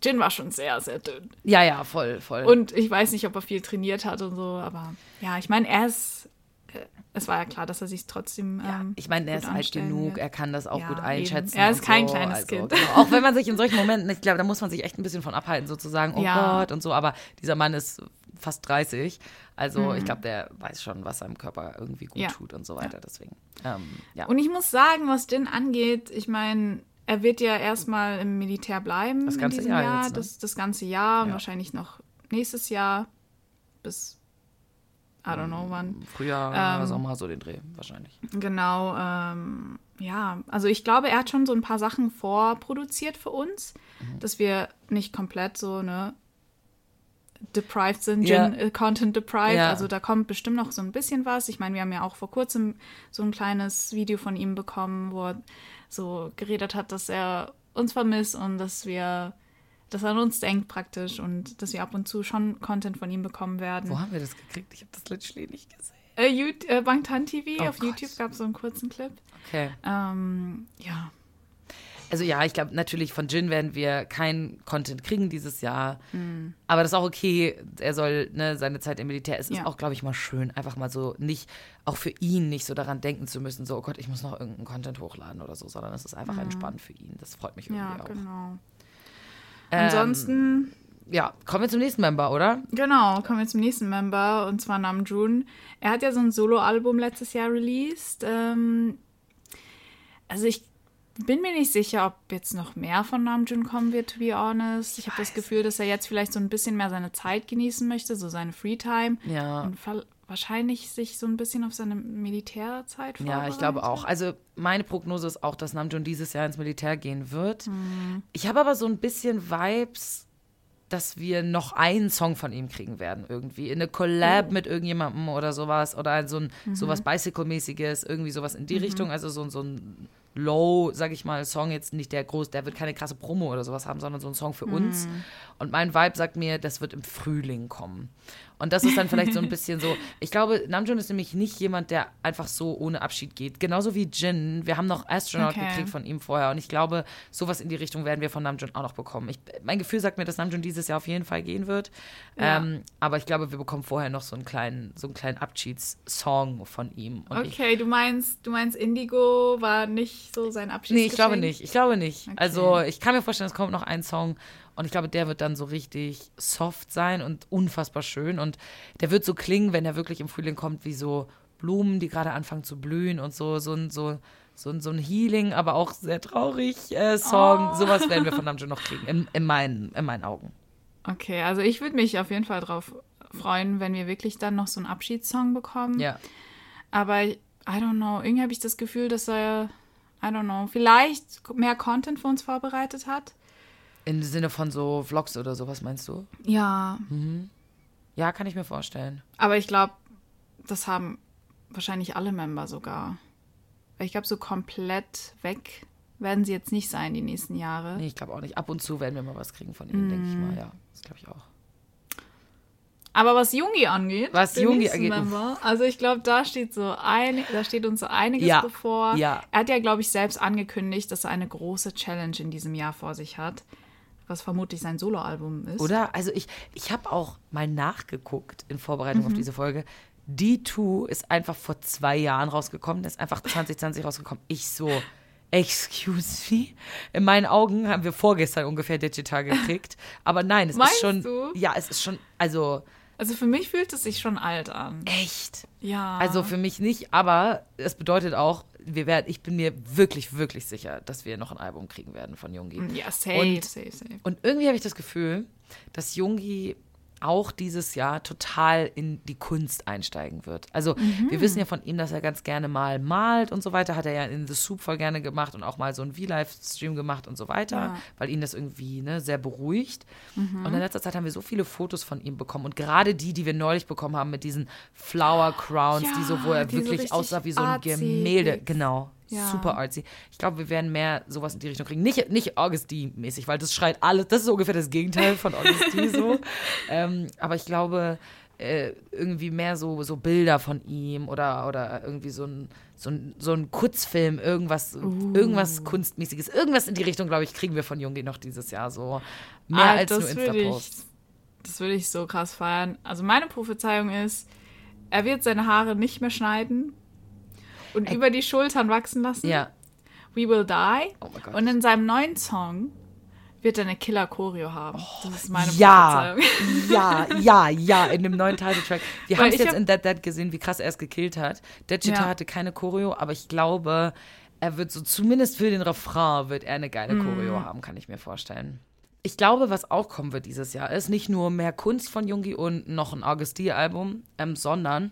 Jin war schon sehr, sehr dünn. Ja, ja, voll, voll. Und ich weiß nicht, ob er viel trainiert hat und so, aber ja, ich meine, er ist, äh, es war ja klar, dass er sich trotzdem. Ja, ähm, ich meine, er ist alt genug, wird. er kann das auch Ja, gut eben. einschätzen. Er ist kein so. kleines also, Kind. Genau. Auch wenn man sich in solchen Momenten, ich glaube, da muss man sich echt ein bisschen von abhalten, sozusagen, oh Ja. Gott und so, aber dieser Mann ist fast 30, also ich glaube, der weiß schon, was seinem Körper irgendwie gut Mhm. Ja. tut und so weiter, deswegen, ähm, ja. Und ich muss sagen, was Jin angeht, ich meine, er wird ja erstmal im Militär bleiben Das ganze in diesem Jahr Jahr, jetzt, ne? das, das ganze Jahr und Ja. wahrscheinlich noch nächstes Jahr bis I don't know wann. Frühjahr, ähm, Sommer, so den Dreh, wahrscheinlich. Genau, ähm, ja, also ich glaube, er hat schon so ein paar Sachen vorproduziert für uns, Mhm. dass wir nicht komplett so, ne, deprived sind, Ja. Gen- äh, Content deprived. Ja. Also da kommt bestimmt noch so ein bisschen was. Ich meine, wir haben ja auch vor kurzem so ein kleines Video von ihm bekommen, wo er so geredet hat, dass er uns vermisst und dass wir, dass er an uns denkt praktisch und dass wir ab und zu schon Content von ihm bekommen werden. Wo haben wir das gekriegt? Ich habe das literally nicht gesehen. Äh, äh, Bangtan TV, Oh auf Gott. YouTube gab es so einen kurzen Clip. Okay. Ähm, ja. Also ja, ich glaube, natürlich von Jin werden wir keinen Content kriegen dieses Jahr. Mhm. Aber das ist auch okay. Er soll ne, seine Zeit im Militär. Es ist Ja. auch, glaube ich, mal schön, einfach mal so nicht, auch für ihn nicht so daran denken zu müssen, so, oh Gott, ich muss noch irgendeinen Content hochladen oder so, sondern es ist einfach entspannt für ihn. Das freut mich irgendwie Mhm. Ja, auch. genau. Ähm, Ansonsten, Ja, kommen wir zum nächsten Member, oder? genau, kommen wir zum nächsten Member und zwar Namjoon. Er hat ja so ein Solo-Album letztes Jahr released. Ähm, also ich bin mir nicht sicher, ob jetzt noch mehr von Namjoon kommen wird, to be honest. Ich habe das Gefühl, dass er jetzt vielleicht so ein bisschen mehr seine Zeit genießen möchte, so seine Freetime. Ja. Und wahrscheinlich sich so ein bisschen auf seine Militärzeit Ja, ich glaube auch. vorbereitet. Also meine Prognose ist auch, dass Namjoon dieses Jahr ins Militär gehen wird. Mhm. Ich habe aber so ein bisschen Vibes, dass wir noch einen Song von ihm kriegen werden irgendwie. In eine Collab mit irgendjemandem oder sowas. Oder so ein Mhm. sowas Bicycle-mäßiges, irgendwie sowas in die Richtung. Also so, so ein Low, sag ich mal, Song jetzt nicht der groß, der wird keine krasse Promo oder sowas haben, sondern so ein Song für uns. Mhm. Und mein Vibe sagt mir, das wird im Frühling kommen. Und das ist dann vielleicht so ein bisschen so. Ich glaube, Namjoon ist nämlich nicht jemand, der einfach so ohne Abschied geht. Genauso wie Jin. Wir haben noch Astronaut Okay. gekriegt von ihm vorher. Und ich glaube, sowas in die Richtung werden wir von Namjoon auch noch bekommen. Ich, mein Gefühl sagt mir, dass Namjoon dieses Jahr auf jeden Fall gehen wird. Ja. Ähm, aber ich glaube, wir bekommen vorher noch so einen kleinen, so einen kleinen Abschiedssong von ihm. Und ich, Okay, du meinst, du meinst Indigo war nicht so sein Abschied? Nee, ich glaube nicht. Ich glaube nicht. Okay. Also ich kann mir vorstellen, es kommt noch ein Song und ich glaube, der wird dann so richtig soft sein und unfassbar schön und der wird so klingen, wenn er wirklich im Frühling kommt, wie so Blumen, die gerade anfangen zu blühen und so so ein so so ein, so ein Healing, aber auch sehr traurig äh, Song. Oh. Sowas werden wir von Namjoon noch kriegen, in, in, meinen, in meinen Augen. Okay, also ich würde mich auf jeden Fall drauf freuen, wenn wir wirklich dann noch so einen Abschiedssong bekommen. Ja. Aber I don't know, irgendwie habe ich das Gefühl, dass er, I don't know, vielleicht mehr Content für uns vorbereitet hat. Im Sinne von so Vlogs oder sowas, meinst du? Ja, Ja, kann ich mir vorstellen. aber ich glaube, das haben wahrscheinlich alle Member sogar. Weil ich glaube, so komplett weg werden sie jetzt nicht sein die nächsten Jahre. Nee, ich glaube auch nicht. Ab und zu werden wir mal was kriegen von ihm, denke ich mal. Ja, das glaube ich auch. Aber was Jungi angeht, Was Jungi angeht. Member, also ich glaube, da steht so ein, da steht uns so einiges Ja, bevor. ja. Er hat ja, glaube ich, selbst angekündigt, dass er eine große Challenge in diesem Jahr vor sich hat, was vermutlich sein Soloalbum ist. Oder? Also ich, ich habe auch mal nachgeguckt in Vorbereitung auf diese Folge. D2 ist einfach vor zwei Jahren rausgekommen, ist einfach 2020 rausgekommen. Ich so, excuse me? In meinen Augen haben wir vorgestern ungefähr Digital gekriegt. Aber nein, es Meinst ist schon. du? Ja, es ist schon, also Also für mich fühlt es sich schon alt an. echt. Ja. Also für mich nicht, aber es bedeutet auch, wir werden, ich bin mir wirklich, wirklich sicher, dass wir noch ein Album kriegen werden von Jungi. ja, safe, Und- safe, safe. Und irgendwie habe ich das Gefühl, dass Jungi auch dieses Jahr total in die Kunst einsteigen wird. Also wir wissen ja von ihm, dass er ganz gerne mal malt und so weiter. Hat er ja in The Soup voll gerne gemacht und auch mal so einen V-Live-Stream gemacht und so weiter, Ja. weil ihn das irgendwie ne, sehr beruhigt. Und in letzter Zeit haben wir so viele Fotos von ihm bekommen und gerade die, die wir neulich bekommen haben mit diesen Flower Crowns, die so, wo Ja, er so wirklich richtig aussah wie so ein. Gemälde. Genau. Ja. Super artsy. Ich glaube, wir werden mehr sowas in die Richtung kriegen. Nicht, nicht August-mäßig, weil das schreit alles. Das ist ungefähr das Gegenteil von August so. ähm, aber ich glaube, äh, irgendwie mehr so, so Bilder von ihm oder, oder irgendwie so ein, so ein, so ein Kurzfilm, irgendwas, Uh. irgendwas Kunstmäßiges. Irgendwas in die Richtung, glaube ich, kriegen wir von Jungi noch dieses Jahr so. Mehr Ah, als nur Insta-Posts. das würde ich so krass feiern. Also meine Prophezeiung ist, er wird seine Haare nicht mehr schneiden und über die Schultern wachsen lassen. Ja. We Will Die. Oh mein Gott. Und in seinem neuen Song wird er eine Killer-Choreo haben. das ist meine Ja, ja, ja, ja, in dem neuen Titeltrack. Wir haben es jetzt hab- in Dead Dead gesehen, wie krass er es gekillt hat. Dead Cheetah Ja. hatte keine Choreo, aber ich glaube, er wird so, zumindest für den Refrain, wird er eine geile Mhm. Choreo haben, kann ich mir vorstellen. Ich glaube, was auch kommen wird dieses Jahr, ist nicht nur mehr Kunst von Jungi und noch ein Augusty-Album, ähm, sondern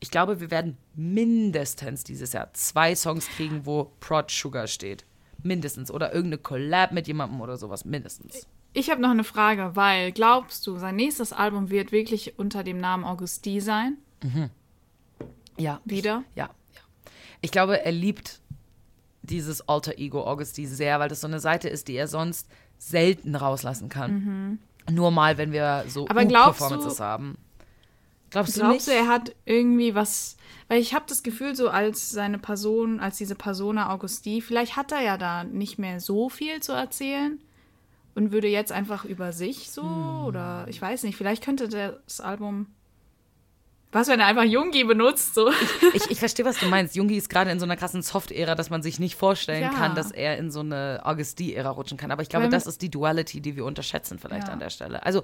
ich glaube, wir werden mindestens dieses Jahr zwei Songs kriegen, wo Prod Sugar steht. Mindestens. Oder irgendeine Collab mit jemandem oder sowas. Mindestens. Ich habe noch eine Frage, weil glaubst du, sein nächstes Album wird wirklich unter dem Namen Augusti sein? Ja. Wieder? Ja, ja. Ich glaube, er liebt dieses Alter Ego Augusty sehr, weil das so eine Seite ist, die er sonst selten rauslassen kann. Nur mal, wenn wir so Mhm. Aber glaubst Performances du- haben. Glaubst du Glaubst nicht? du, er hat irgendwie was. Weil ich habe das Gefühl, so als seine Person, als diese Persona Augusti, vielleicht hat er ja da nicht mehr so viel zu erzählen und würde jetzt einfach über sich so Hm. oder ich weiß nicht, vielleicht könnte das Album. Was, wenn er einfach Jungi benutzt? So. ich, ich verstehe, was du meinst. Jungi ist gerade in so einer krassen Soft-Ära, dass man sich nicht vorstellen Ja. kann, dass er in so eine Augusty-Ära rutschen kann. Aber ich glaube, das ist die Duality, die wir unterschätzen vielleicht Ja. an der Stelle. Also,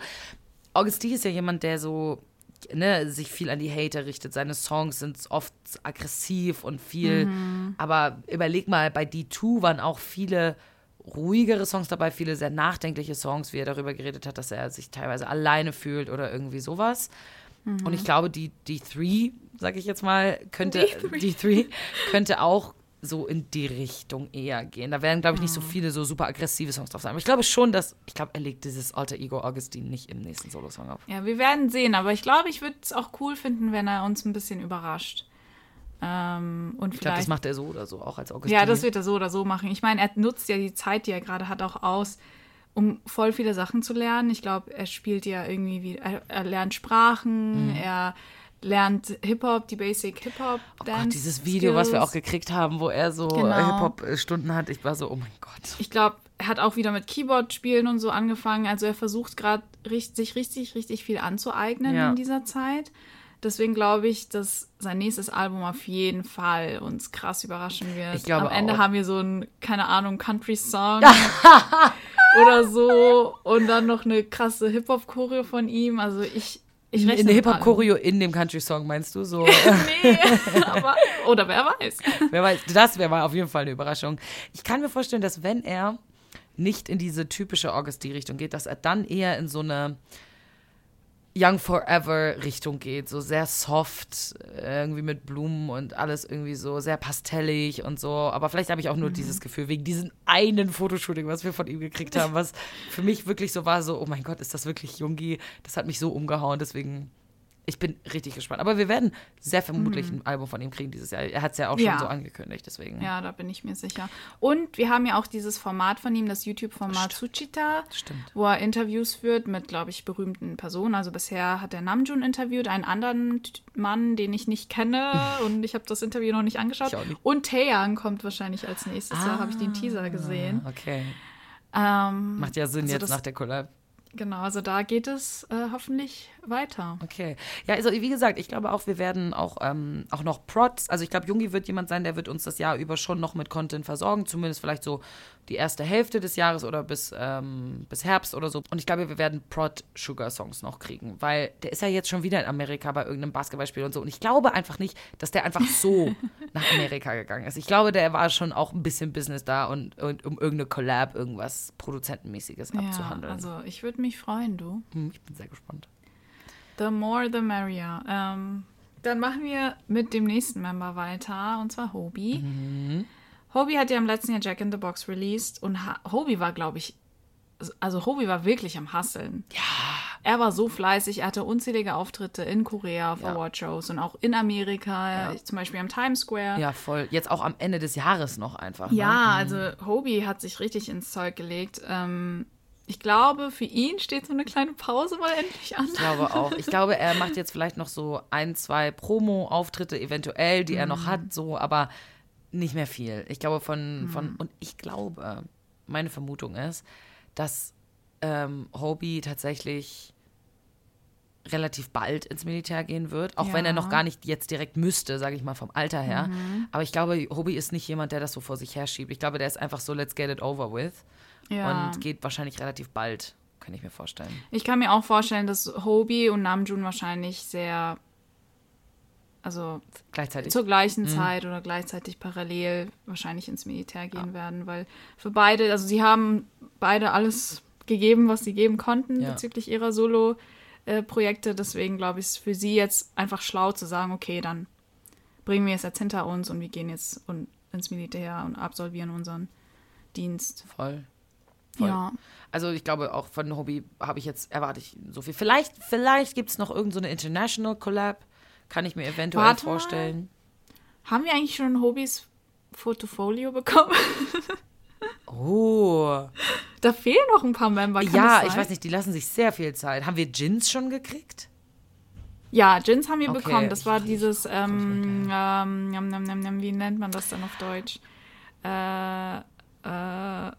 Augusty ist ja jemand, der so ne, sich viel an die Hater richtet. Seine Songs sind oft aggressiv und viel. Mhm. Aber überleg mal, bei D2 waren auch viele ruhigere Songs dabei, viele sehr nachdenkliche Songs, wie er darüber geredet hat, dass er sich teilweise alleine fühlt oder irgendwie sowas. Und ich glaube, die, die Three, sag ich jetzt mal, könnte, die Three könnte auch so in die Richtung eher gehen. Da werden, glaube ich, nicht so viele so super aggressive Songs drauf sein. Aber ich glaube schon, dass, ich glaube, er legt dieses Alter Ego Augustine nicht im nächsten Solo-Song auf. Ja, wir werden sehen, aber ich glaube, ich würde es auch cool finden, wenn er uns ein bisschen überrascht. Ähm, und Ich glaube, das macht er so oder so, auch als Augustine. Ja, das wird er so oder so machen. Ich meine, er nutzt ja die Zeit, die er gerade hat, auch aus, um voll viele Sachen zu lernen. Ich glaube, er spielt ja irgendwie, wie, er, er lernt Sprachen, Mhm. er lernt Hip-Hop, die Basic Hip-Hop. Oh Gott, dieses Video, was wir auch gekriegt haben, wo er so Genau. Hip-Hop-Stunden hat, ich war so, oh mein Gott. Ich glaube, er hat auch wieder mit Keyboard-Spielen und so angefangen. Also er versucht gerade sich richtig, richtig viel anzueignen Ja. in dieser Zeit. Deswegen glaube ich, dass sein nächstes Album auf jeden Fall uns krass überraschen wird. Ich glaube Am Ende auch. haben wir so einen, keine Ahnung, Country-Song oder so und dann noch eine krasse Hip-Hop-Choreo von ihm. Also ich, ich rechne In der. Hip-Hop-Choreo in dem Country-Song, meinst du? So, Nee, aber, oder wer weiß. wer weiß, das wäre mal auf jeden Fall eine Überraschung. Ich kann mir vorstellen, dass wenn er nicht in diese typische Augusty-Richtung geht, dass er dann eher in so eine Young Forever Richtung geht, so sehr soft, äh, irgendwie mit Blumen und alles irgendwie so sehr pastellig und so. Aber vielleicht habe ich auch nur dieses Gefühl wegen diesem einen Fotoshooting, was wir von ihm gekriegt haben, was für mich wirklich so war, so, oh mein Gott, ist das wirklich Jungi? Das hat mich so umgehauen, deswegen, ich bin richtig gespannt. Aber wir werden sehr vermutlich ein Album von ihm kriegen dieses Jahr. Er hat es ja auch schon Ja. so angekündigt, deswegen. Ja, da bin ich mir sicher. Und wir haben ja auch dieses Format von ihm, das YouTube-Format Suchita, wo er Interviews führt mit, glaube ich, berühmten Personen. Also bisher hat er Namjoon interviewt, einen anderen Mann, den ich nicht kenne und ich habe das Interview noch nicht angeschaut. Nicht. Und Taeyang kommt wahrscheinlich als nächstes. Da habe ich den Teaser gesehen. Okay. Ähm, Macht ja Sinn Also jetzt nach der Collab. Genau, also da geht es äh, hoffentlich weiter. Okay. Ja, also wie gesagt, ich glaube auch, wir werden auch, ähm, auch noch Prods, also ich glaube, Jungi wird jemand sein, der wird uns das Jahr über schon noch mit Content versorgen, zumindest vielleicht so die erste Hälfte des Jahres oder bis, ähm, bis Herbst oder so. Und ich glaube, wir werden Prod-Sugar-Songs noch kriegen, weil der ist ja jetzt schon wieder in Amerika bei irgendeinem Basketballspiel und so. Und ich glaube einfach nicht, dass der einfach so nach Amerika gegangen ist. Ich glaube, der war schon auch ein bisschen Business da und, und um irgendeine Collab, irgendwas Produzentenmäßiges Ja, abzuhandeln. also ich würde mich freuen, du. Hm, ich bin sehr gespannt. The more, the merrier. Ähm, dann machen wir mit dem nächsten Member weiter, und zwar Hobie. Mhm. Hobie hat ja im letzten Jahr Jack in the Box released und ha Hobie war, glaube ich, also Hobie war wirklich am Hasseln. Ja. Er war so fleißig, er hatte unzählige Auftritte in Korea auf Ja. Awardshows und auch in Amerika, zum Beispiel am Times Square. Ja, voll. Jetzt auch am Ende des Jahres noch einfach. Ne? Ja, also Hobie hat sich richtig ins Zeug gelegt. Ähm, ich glaube, für ihn steht so eine kleine Pause mal endlich an. Ich glaube auch. Ich glaube, er macht jetzt vielleicht noch so ein, zwei Promo-Auftritte eventuell, die er Mhm. noch hat, so, aber nicht mehr viel. Ich glaube von, von und ich glaube, meine Vermutung ist, dass ähm, Hobie tatsächlich relativ bald ins Militär gehen wird, auch wenn er Ja. noch gar nicht jetzt direkt müsste, sage ich mal vom Alter her. Mhm. Aber ich glaube, Hobie ist nicht jemand, der das so vor sich herschiebt. Ich glaube, der ist einfach so, let's get it over with Ja. und geht wahrscheinlich relativ bald, kann ich mir vorstellen. Ich kann mir auch vorstellen, dass Hobie und Namjoon wahrscheinlich sehr, also Gleichzeitig. zur gleichen Mhm. Zeit oder gleichzeitig parallel wahrscheinlich ins Militär gehen werden, weil für beide, also sie haben beide alles gegeben, was sie geben konnten Ja. bezüglich ihrer Solo-Projekte. Deswegen glaube ich, ist für sie jetzt einfach schlau zu sagen, okay, dann bringen wir es jetzt hinter uns und wir gehen jetzt und ins Militär und absolvieren unseren Dienst. Voll. Voll. Ja. Also ich glaube, auch von Hobby habe ich jetzt, erwarte ich so viel. Vielleicht, vielleicht gibt es noch irgendeine so eine International Collab. Kann ich mir eventuell Warte mal. vorstellen. Haben wir eigentlich schon Hobbys Fotofolio bekommen? Oh. da fehlen noch ein paar Member. Kann ja, ich weiß nicht, die lassen sich sehr viel Zeit. Haben wir Gins schon gekriegt? Ja, Gins haben wir Okay, bekommen. Das war dieses, ähm, ähm, wie nennt man das dann auf Deutsch? Äh, äh,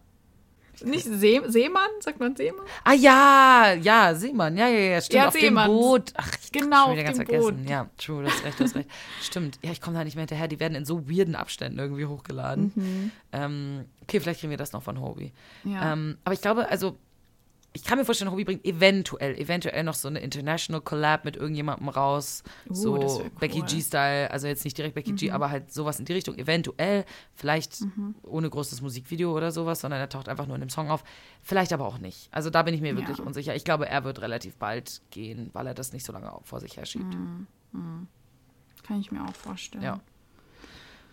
nicht See Seemann? Sagt man Seemann? Ah ja, ja, Seemann. Ja, ja, ja, stimmt. Ja, auf Seemann. dem Boot. Ach, ich Genau, schon wieder ganz vergessen. Boot. Ja, true, du hast recht, du hast recht. Stimmt. Ja, ich komme da nicht mehr hinterher. Die werden in so weirden Abständen irgendwie hochgeladen. Ähm, okay, vielleicht kriegen wir das noch von Hobie. Mhm. Ja. Ähm, aber ich glaube, also, ich kann mir vorstellen, Hobie bringt eventuell, eventuell noch so eine International Collab mit irgendjemandem raus. Uh, so Becky cool. Mhm. G-Style, also jetzt nicht direkt Becky G, aber halt sowas in die Richtung. Eventuell, vielleicht Mhm. ohne großes Musikvideo oder sowas, sondern er taucht einfach nur in dem Song auf. Vielleicht aber auch nicht. Also da bin ich mir wirklich Ja. unsicher. Ich glaube, er wird relativ bald gehen, weil er das nicht so lange vor sich herschiebt. Mhm. Kann ich mir auch vorstellen. Ja.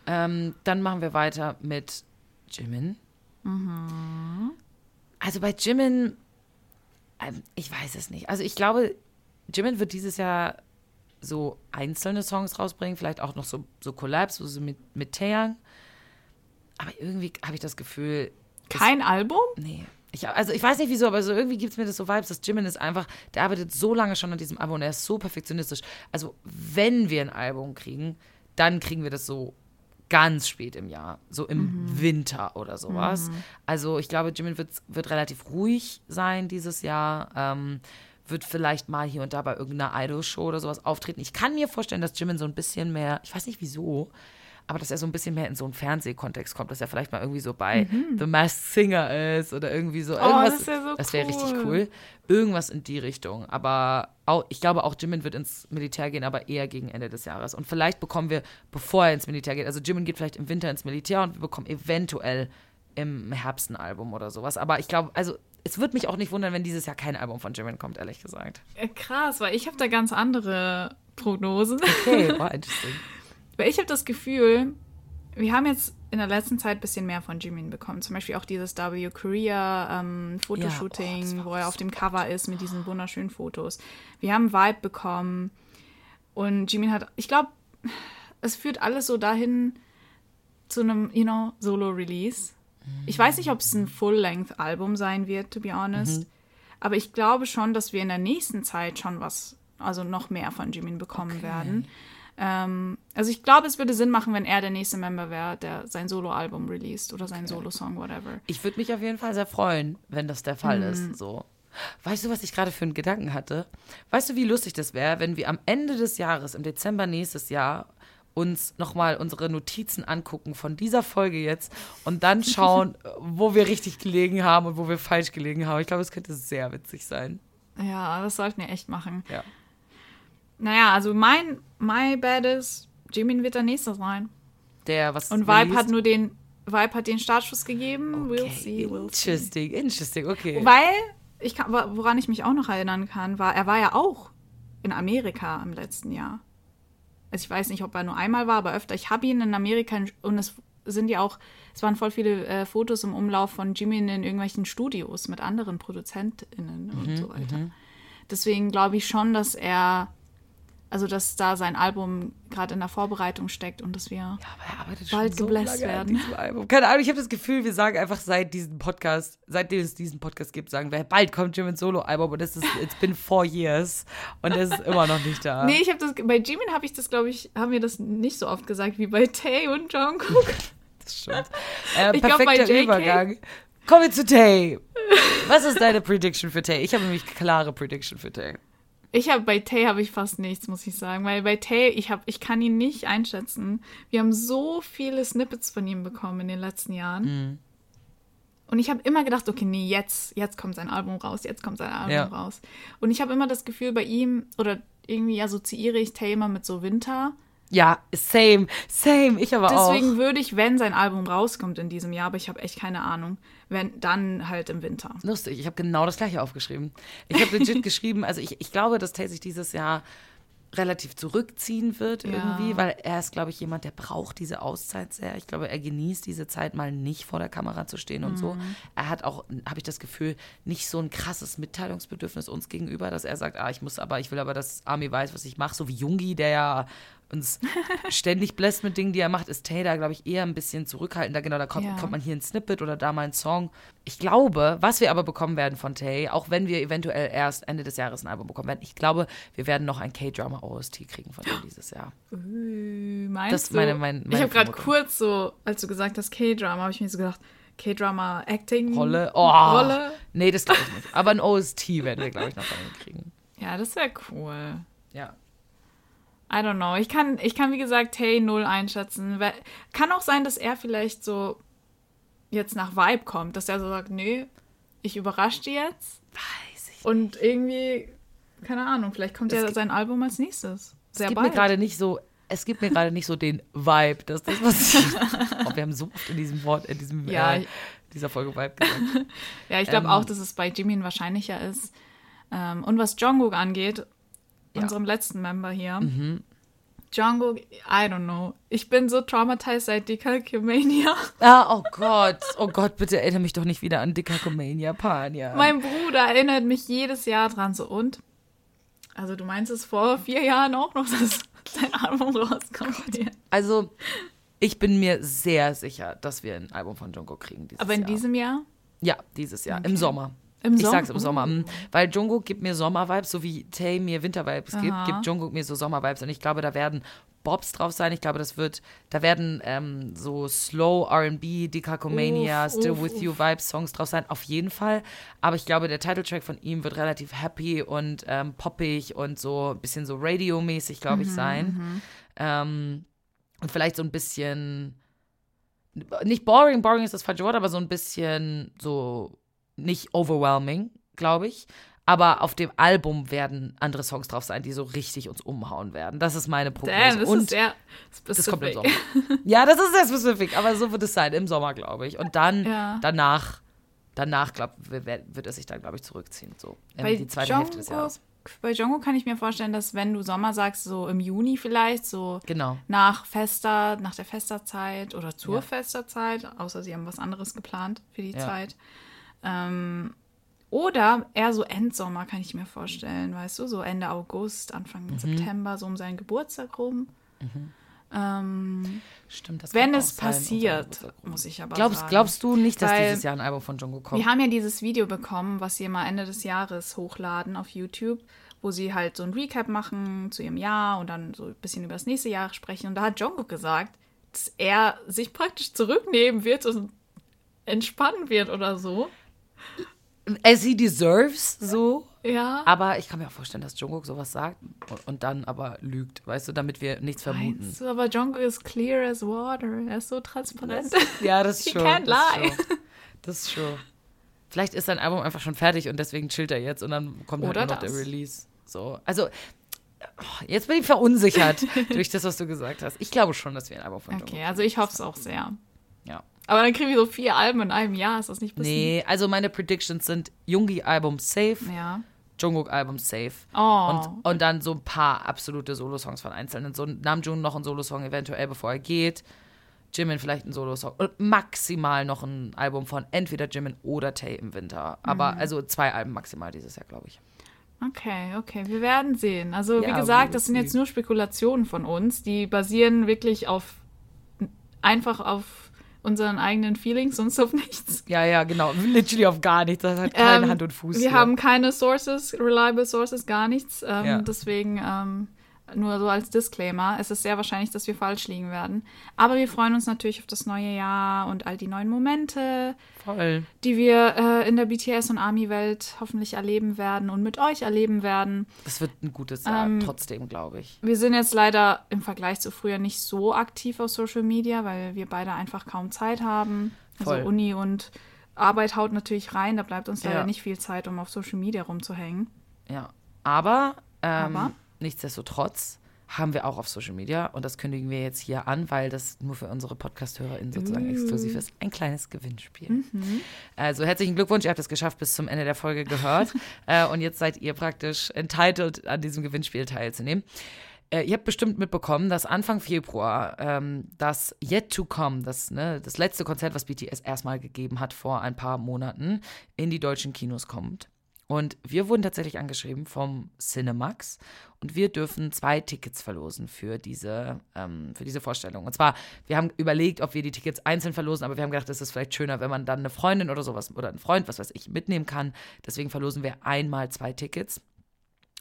Ähm, dann machen wir weiter mit Jimin. Also bei Jimin, ich weiß es nicht. Also ich glaube, Jimin wird dieses Jahr so einzelne Songs rausbringen, vielleicht auch noch so, so Collabs, so mit, mit Taeyang. Aber irgendwie habe ich das Gefühl, Kein Album? Nee. Ich, also ich weiß nicht wieso, aber so irgendwie gibt es mir das so Vibes, dass Jimin ist einfach, der arbeitet so lange schon an diesem Album und er ist so perfektionistisch. Also wenn wir ein Album kriegen, dann kriegen wir das so ganz spät im Jahr, so im Winter oder sowas. Also ich glaube, Jimin wird, wird relativ ruhig sein dieses Jahr. Ähm, wird vielleicht mal hier und da bei irgendeiner Idol-Show oder sowas auftreten. Ich kann mir vorstellen, dass Jimin so ein bisschen mehr, ich weiß nicht wieso, aber dass er so ein bisschen mehr in so einen Fernsehkontext kommt, dass er vielleicht mal irgendwie so bei The Masked Singer ist oder irgendwie so irgendwas. das wär so das wäre richtig cool. cool. Irgendwas in die Richtung. Aber auch, ich glaube auch Jimin wird ins Militär gehen, aber eher gegen Ende des Jahres. Und vielleicht bekommen wir, bevor er ins Militär geht, also Jimin geht vielleicht im Winter ins Militär und wir bekommen eventuell im Herbst ein Album oder sowas. Aber ich glaube, also es würde mich auch nicht wundern, wenn dieses Jahr kein Album von Jimin kommt, ehrlich gesagt. Äh, Krass, weil ich habe da ganz andere Prognosen. Okay, war interesting. Weil ich habe das Gefühl, wir haben jetzt in der letzten Zeit ein bisschen mehr von Jimin bekommen. Zum Beispiel auch dieses W Korea ähm, Fotoshooting, Ja, oh, wo er auf dem Cover ist mit diesen wunderschönen Fotos. Wir haben Vibe bekommen und Jimin hat, ich glaube, es führt alles so dahin zu einem, you know, Solo-Release. Ich weiß nicht, ob es ein Full-Length-Album sein wird, to be honest. Mhm. Aber ich glaube schon, dass wir in der nächsten Zeit schon was, also noch mehr von Jimin bekommen werden. Ähm, also ich glaube, es würde Sinn machen, wenn er der nächste Member wäre, der sein Solo-Album released oder sein Solo-Song, whatever. Ich würde mich auf jeden Fall sehr freuen, wenn das der Fall ist. So. Weißt du, was ich gerade für einen Gedanken hatte? Weißt du, wie lustig das wäre, wenn wir am Ende des Jahres, im Dezember nächstes Jahr, uns nochmal unsere Notizen angucken von dieser Folge jetzt und dann schauen, wo wir richtig gelegen haben und wo wir falsch gelegen haben. Ich glaube, es könnte sehr witzig sein. Ja, das sollten wir echt machen. Ja. Naja, also mein My Bad ist, Jimin wird der nächste sein. Der, was Und Vibe hat nur den, Vibe hat den Startschuss gegeben. We'll Okay, see, we'll see. Interesting, interesting, okay. Weil, ich kann, woran ich mich auch noch erinnern kann, war, er war ja auch in Amerika im letzten Jahr. Also ich weiß nicht, ob er nur einmal war, aber öfter. Ich habe ihn in Amerika und es sind ja auch, es waren voll viele äh, Fotos im Umlauf von Jimin in irgendwelchen Studios mit anderen ProduzentInnen und so weiter. Deswegen glaube ich schon, dass er, also dass da sein Album gerade in der Vorbereitung steckt und dass wir Aber arbeitet Bald so gebläst werden. Keine Ahnung, ich habe das Gefühl, wir sagen einfach seit diesem Podcast, seitdem es diesen Podcast gibt, sagen wir, bald kommt Jimin's Solo-Album und es ist, it's been four years und es ist immer noch nicht da. Nee, ich habe das bei Jimin habe ich das glaube ich, haben wir das nicht so oft gesagt wie bei Tay und Jungkook. Das stimmt. Äh, Ich glaub, bei perfekter JK Übergang. Kommen wir zu Tay. Was ist deine Prediction für Tay? Ich habe nämlich klare Prediction für Tay. Ich habe bei Tay habe ich fast nichts, muss ich sagen, weil bei Tay ich habe ich kann ihn nicht einschätzen. Wir haben so viele Snippets von ihm bekommen in den letzten Jahren. Mhm. Und ich habe immer gedacht, okay, nee, jetzt jetzt kommt sein Album raus, jetzt kommt sein Album Ja. raus. Und ich habe immer das Gefühl bei ihm oder irgendwie assoziiere ich Tay immer mit so Winter. Ja, same, same. Ich aber Deswegen auch. würde ich, wenn sein Album rauskommt in diesem Jahr, aber ich habe echt keine Ahnung, wenn dann halt im Winter. Lustig, ich habe genau das gleiche aufgeschrieben. Ich habe legit geschrieben, also ich, ich glaube, dass Tay sich dieses Jahr relativ zurückziehen wird Ja. irgendwie, weil er ist, glaube ich, jemand, der braucht diese Auszeit sehr. Ich glaube, er genießt diese Zeit mal nicht vor der Kamera zu stehen und so. Er hat auch, habe ich das Gefühl, nicht so ein krasses Mitteilungsbedürfnis uns gegenüber, dass er sagt, ah, ich muss aber, ich will aber, dass Army weiß, was ich mache, so wie Jungi, der ja uns ständig bläst mit Dingen, die er macht, ist Tay da, glaube ich, eher ein bisschen zurückhaltender. Genau, da kommt, Ja. kommt man hier ein Snippet oder da mal ein Song. Ich glaube, was wir aber bekommen werden von Tay, auch wenn wir eventuell erst Ende des Jahres ein Album bekommen werden, ich glaube, wir werden noch ein K-Drama OST kriegen von ihm dieses Jahr. Äh, Meinst Das ist meine- mein- meine ich habe gerade kurz so, als du gesagt hast K-Drama, habe ich mir so gedacht, K-Drama Acting Rolle. Oh, Rolle. Nee, das glaube ich nicht. Aber ein OST werden wir, glaube ich, noch von ihm kriegen. Ja, das wäre cool. Ja. I don't know. Ich kann, ich kann wie gesagt Tay null einschätzen. Kann auch sein, dass er vielleicht so jetzt nach Vibe kommt, dass er so sagt, nee, ich überrasche die jetzt. Weiß ich. Und irgendwie, keine Ahnung, vielleicht kommt Es ja sein Album als nächstes. Sehr Es gibt bald. mir gerade nicht so, es gibt mir gerade nicht so den Vibe, dass das was. oh, wir haben so oft in diesem Wort, in diesem Ja, äh, ich- dieser Folge Vibe gesagt. Ja, ich glaube Ähm, auch, dass es bei Jimin wahrscheinlicher ist. Ähm, und was Jungkook angeht, Ja. Mhm. unserem letzten Member hier, Jungkook, I don't know. Ich bin so traumatisiert seit Decalcomania. Ah, oh Gott, oh Gott, bitte erinnere mich doch nicht wieder an Dickakomania, Pania. Mein Bruder erinnert mich jedes Jahr dran. So, und? Also du meinst es vor vier Jahren auch noch, dass dein Album rauskommt? Ja. Also, ich bin mir sehr sicher, dass wir ein Album von Jungkook kriegen dieses Aber in Jahr. diesem Jahr? Ja, dieses Jahr, im Sommer. Im ich Sommer? sag's im Sommer. mm. Weil Jungkook gibt mir Sommer-Vibes, so wie Tay mir Winter-Vibes gibt, gibt Jungkook mir so Sommer-Vibes. Und ich glaube, da werden Bobs drauf sein. Ich glaube, das wird, da werden ähm, so Slow R&B, Dikakomania, Uff, Still uff, With You Vibes Songs drauf sein. Auf jeden Fall. Aber ich glaube, der Titeltrack von ihm wird relativ happy und ähm, poppig und so ein bisschen so radiomäßig, glaube ich, Mhm, sein. Ähm, und vielleicht so ein bisschen nicht boring, boring ist das falsche Wort, aber so ein bisschen so nicht overwhelming, glaube ich. Aber auf dem Album werden andere Songs drauf sein, die so richtig uns umhauen werden. Das ist meine Prognose. Damn, das Und ist sehr das kommt im specific. Sommer. ja, das ist sehr specific, aber so wird es sein, im Sommer, glaube ich. Und dann, Ja. danach, danach, glaube wird er sich dann, glaube ich, zurückziehen. So, Bei die zweite Hälfte des Jahres. Bei Jungkook kann ich mir vorstellen, dass wenn du Sommer sagst, so im Juni vielleicht, so Genau. nach Fester, nach der Festerzeit oder zur Ja. Festerzeit, außer sie haben was anderes geplant für die Ja. Zeit. Ähm, oder eher so Endsommer kann ich mir vorstellen, weißt du, so Ende August, Anfang Mhm. September, so um seinen Geburtstag rum. Ähm, Stimmt, das wenn es sein, passiert, muss ich aber Glaubst, sagen. glaubst du nicht, dass Weil- dieses Jahr ein Album von Jungkook kommt? Wir haben ja dieses Video bekommen, was sie mal Ende des Jahres hochladen auf YouTube, wo sie halt so ein Recap machen zu ihrem Jahr und dann so ein bisschen über das nächste Jahr sprechen. Und da hat Jungkook gesagt, dass er sich praktisch zurücknehmen wird und entspannen wird oder so. As he deserves, so. Ja. Aber ich kann mir auch vorstellen, dass Jungkook sowas sagt und, dann aber lügt, weißt du, damit wir nichts vermuten. Meinst du, aber Jungkook ist clear as water. Er ist so transparent. Ja, das ist He schon. can't das ist lie. Das ist schon. Vielleicht ist sein Album einfach schon fertig und deswegen chillt er jetzt und dann kommt halt Oder nur noch das. der Release. So, also jetzt bin ich verunsichert durch das, was du gesagt hast. Ich glaube schon, dass wir ein Album von Jungkook Okay, also ich hoffe es auch sehr. Ja. Aber dann kriegen wir so vier Alben in einem Jahr. Ist das nicht bisschen? Nee, also meine Predictions sind Jungi-Album safe, Ja. Jungkook-Album Safe. Oh. Und, und dann so ein paar absolute Solo-Songs von Einzelnen. So Namjoon noch ein Solo-Song eventuell, bevor er geht. Jimin vielleicht ein Solo-Song. Und maximal noch ein Album von entweder Jimin oder Tay im Winter. Aber also zwei Alben maximal dieses Jahr, glaube ich. Okay, okay, wir werden sehen. Also wie Ja, gesagt, we'll das sind jetzt nur Spekulationen von uns, die basieren wirklich auf einfach auf unseren eigenen Feelings, sonst auf nichts. Ja, ja, genau. Literally auf gar nichts. Das hat keine Ähm, Hand und Fuß. Wir hier. haben keine Sources, reliable Sources, gar nichts. Ähm, Ja. Deswegen ähm, nur so als Disclaimer. Es ist sehr wahrscheinlich, dass wir falsch liegen werden. Aber wir freuen uns natürlich auf das neue Jahr und all die neuen Momente, voll. die wir äh, in der BTS und Army-Welt hoffentlich erleben werden und mit euch erleben werden. Das wird ein gutes Jahr, Ähm, trotzdem, glaube ich. Wir sind jetzt leider im Vergleich zu früher nicht so aktiv auf Social Media, weil wir beide einfach kaum Zeit haben. Also Voll. Uni und Arbeit haut natürlich rein, da bleibt uns leider Ja. nicht viel Zeit, um auf Social Media rumzuhängen. Ja. Aber, ähm, Aber? Nichtsdestotrotz haben wir auch auf Social Media und das kündigen wir jetzt hier an, weil das nur für unsere Podcast-HörerInnen sozusagen exklusiv ist. Ein kleines Gewinnspiel. Also herzlichen Glückwunsch, ihr habt es geschafft, bis zum Ende der Folge gehört. äh, und jetzt seid ihr praktisch entitled, an diesem Gewinnspiel teilzunehmen. Äh, ihr habt bestimmt mitbekommen, dass Anfang Februar ähm, das Yet to Come, das, ne, das letzte Konzert, was BTS erstmal gegeben hat vor ein paar Monaten, in die deutschen Kinos kommt. Und wir wurden tatsächlich angeschrieben vom Cinemax und wir dürfen zwei Tickets verlosen für diese, ähm, für diese Vorstellung. Und zwar, wir haben überlegt, ob wir die Tickets einzeln verlosen, aber wir haben gedacht, es ist vielleicht schöner, wenn man dann eine Freundin oder sowas oder einen Freund, was weiß ich, mitnehmen kann. Deswegen verlosen wir einmal zwei Tickets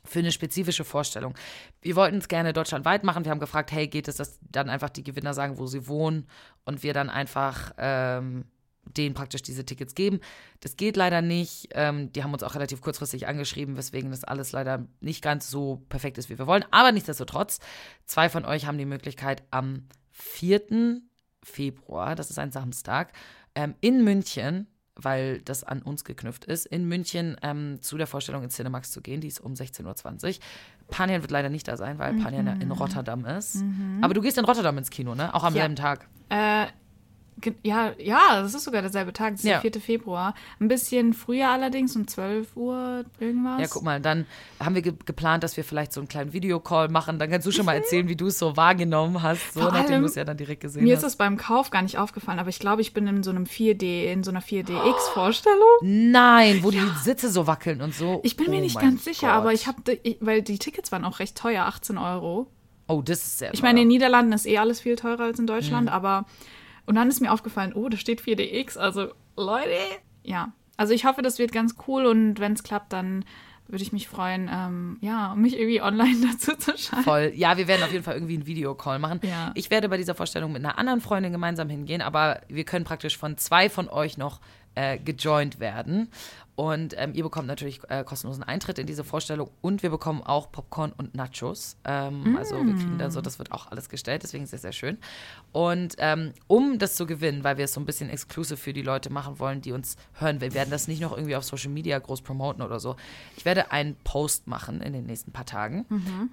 für eine spezifische Vorstellung. Wir wollten es gerne deutschlandweit machen. Wir haben gefragt, hey, geht es, dass dann einfach die Gewinner sagen, wo sie wohnen und wir dann einfach ähm, denen praktisch diese Tickets geben. Das geht leider nicht. Ähm, die haben uns auch relativ kurzfristig angeschrieben, weswegen das alles leider nicht ganz so perfekt ist, wie wir wollen. Aber nichtsdestotrotz, zwei von euch haben die Möglichkeit am 4. Februar, das ist ein Samstag, ähm, in München, weil das an uns geknüpft ist, in München ähm, zu der Vorstellung in Cinemax zu gehen. Die ist um 16.20 Uhr. Panjan wird leider nicht da sein, weil Panjan in Rotterdam ist. Aber du gehst in Rotterdam ins Kino, ne? Auch am Ja. selben Tag. Äh, ja, ja, das ist sogar derselbe Tag, das ist Ja. der 4. Februar. Ein bisschen früher allerdings, um 12 Uhr irgendwas. Ja, guck mal, dann haben wir ge geplant, dass wir vielleicht so einen kleinen Videocall machen. Dann kannst du schon mal erzählen, wie du es so wahrgenommen hast, so Vor nachdem du es ja dann direkt gesehen Mir ist hast. das beim Kauf gar nicht aufgefallen, aber ich glaube, ich bin in so einem 4D, in so einer 4DX-Vorstellung. Nein, wo die Sitze so wackeln und so. Ich bin mir Oh nicht mein ganz sicher, Gott. aber ich habe, weil die Tickets waren auch recht teuer, 18 Euro. Oh, das ist sehr Ich meine, in teuer. den Niederlanden ist eh alles viel teurer als in Deutschland, Mhm. aber und dann ist mir aufgefallen, oh, da steht 4DX, also Leute, ja. Also ich hoffe, das wird ganz cool und wenn es klappt, dann würde ich mich freuen, ähm, ja, mich irgendwie online dazu zu schalten. Voll. Ja, wir werden auf jeden Fall irgendwie einen Videocall machen. Ja. Ich werde bei dieser Vorstellung mit einer anderen Freundin gemeinsam hingehen, aber wir können praktisch von zwei von euch noch äh, gejoint werden. Und ähm, ihr bekommt natürlich äh, kostenlosen Eintritt in diese Vorstellung und wir bekommen auch Popcorn und Nachos. Ähm, Also wir kriegen da so, das wird auch alles gestellt, deswegen ist es sehr schön. Und ähm, um das zu gewinnen, weil wir es so ein bisschen exklusiv für die Leute machen wollen, die uns hören, wir werden das nicht noch irgendwie auf Social Media groß promoten oder so. Ich werde einen Post machen in den nächsten paar Tagen,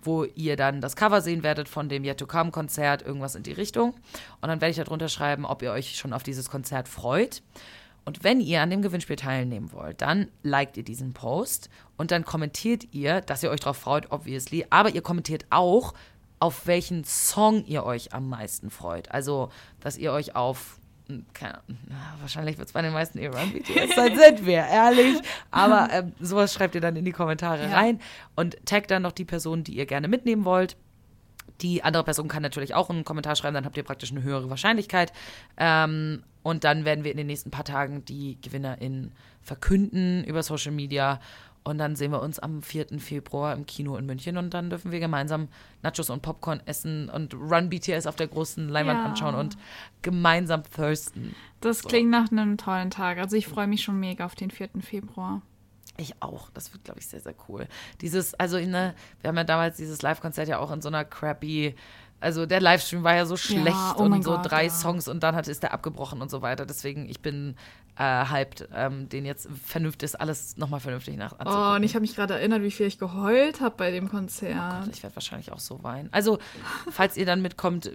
wo ihr dann das Cover sehen werdet von dem Yet to Come Konzert, irgendwas in die Richtung. Und dann werde ich darunter schreiben, ob ihr euch schon auf dieses Konzert freut. Und wenn ihr an dem Gewinnspiel teilnehmen wollt, dann liked ihr diesen Post und dann kommentiert ihr, dass ihr euch darauf freut, obviously. Aber ihr kommentiert auch, auf welchen Song ihr euch am meisten freut. Also, dass ihr euch auf, hm, keine Ahnung, wahrscheinlich wird es bei den meisten eher an BTS sein, sind wir, ehrlich. Aber ähm, sowas schreibt ihr dann in die Kommentare Ja. rein und taggt dann noch die Person, die ihr gerne mitnehmen wollt. Die andere Person kann natürlich auch einen Kommentar schreiben, dann habt ihr praktisch eine höhere Wahrscheinlichkeit. Ähm, und dann werden wir in den nächsten paar Tagen die GewinnerInnen verkünden über Social Media. Und dann sehen wir uns am 4. Februar im Kino in München und dann dürfen wir gemeinsam Nachos und Popcorn essen und Run BTS auf der großen Leinwand Ja. anschauen und gemeinsam thirsten. Das klingt nach einem tollen Tag. Also ich freue mich schon mega auf den 4. Februar. Ich auch. Das wird, glaube ich, sehr, sehr cool. Dieses, also in der, wir haben ja damals dieses Live-Konzert ja auch in so einer crappy, also der Livestream war ja so schlecht oh und so Gott, drei ja. Songs und dann hat, ist der abgebrochen und so weiter. Deswegen, ich bin äh, hyped, ähm, den jetzt vernünftig ist, alles nochmal vernünftig nach Oh, und ich habe mich gerade erinnert, wie viel ich geheult habe bei dem Konzert. ich werde wahrscheinlich auch so weinen. Also, falls ihr dann mitkommt,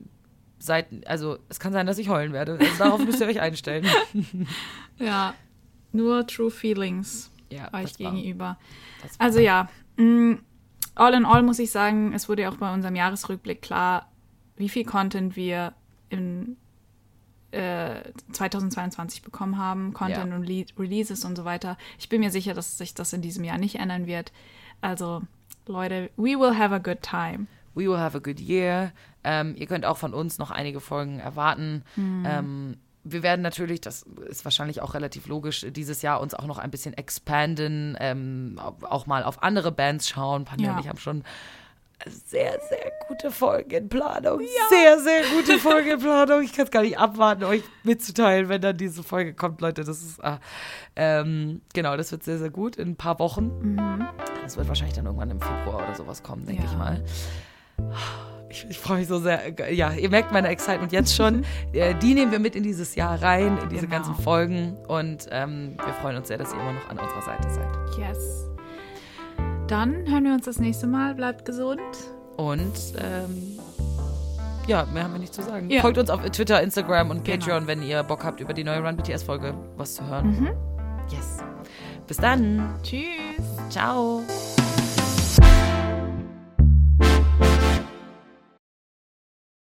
seid, also es kann sein, dass ich heulen werde. Also, darauf müsst ihr euch einstellen. Ja, nur True Feelings. Ja, euch gegenüber. Also ja, mh, all in all muss ich sagen, es wurde ja auch bei unserem Jahresrückblick klar, wie viel Content wir in äh, 2022 bekommen haben, Content Ja. und Le Releases und so weiter. Ich bin mir sicher, dass sich das in diesem Jahr nicht ändern wird. Also Leute, we will have a good time. We will have a good year. Ähm, ihr könnt auch von uns noch einige Folgen erwarten. Ähm, wir werden natürlich, das ist wahrscheinlich auch relativ logisch, dieses Jahr uns auch noch ein bisschen expanden, ähm, auch mal auf andere Bands schauen. Panja Ja. und ich haben schon sehr, sehr gute Folgen in Planung. Sehr, sehr gute Folgen in Planung. Ich kann es gar nicht abwarten, euch mitzuteilen, wenn dann diese Folge kommt, Leute. Das ist, ah, ähm, genau, das wird sehr, sehr gut in ein paar Wochen. Das wird wahrscheinlich dann irgendwann im Februar oder sowas kommen, denke Ja. ich mal. Ich, ich freue mich so sehr. Ja, ihr merkt meine Excitement jetzt schon. Äh, Die nehmen wir mit in dieses Jahr rein, in diese Genau. ganzen Folgen. Und ähm, wir freuen uns sehr, dass ihr immer noch an unserer Seite seid. Yes. Dann hören wir uns das nächste Mal. Bleibt gesund. Und ähm, ja, mehr haben wir nicht zu sagen. Ja. Folgt uns auf Twitter, Instagram und Genau. Patreon, wenn ihr Bock habt, über die neue Run BTS-Folge was zu hören. Yes. Bis dann. Tschüss. Ciao.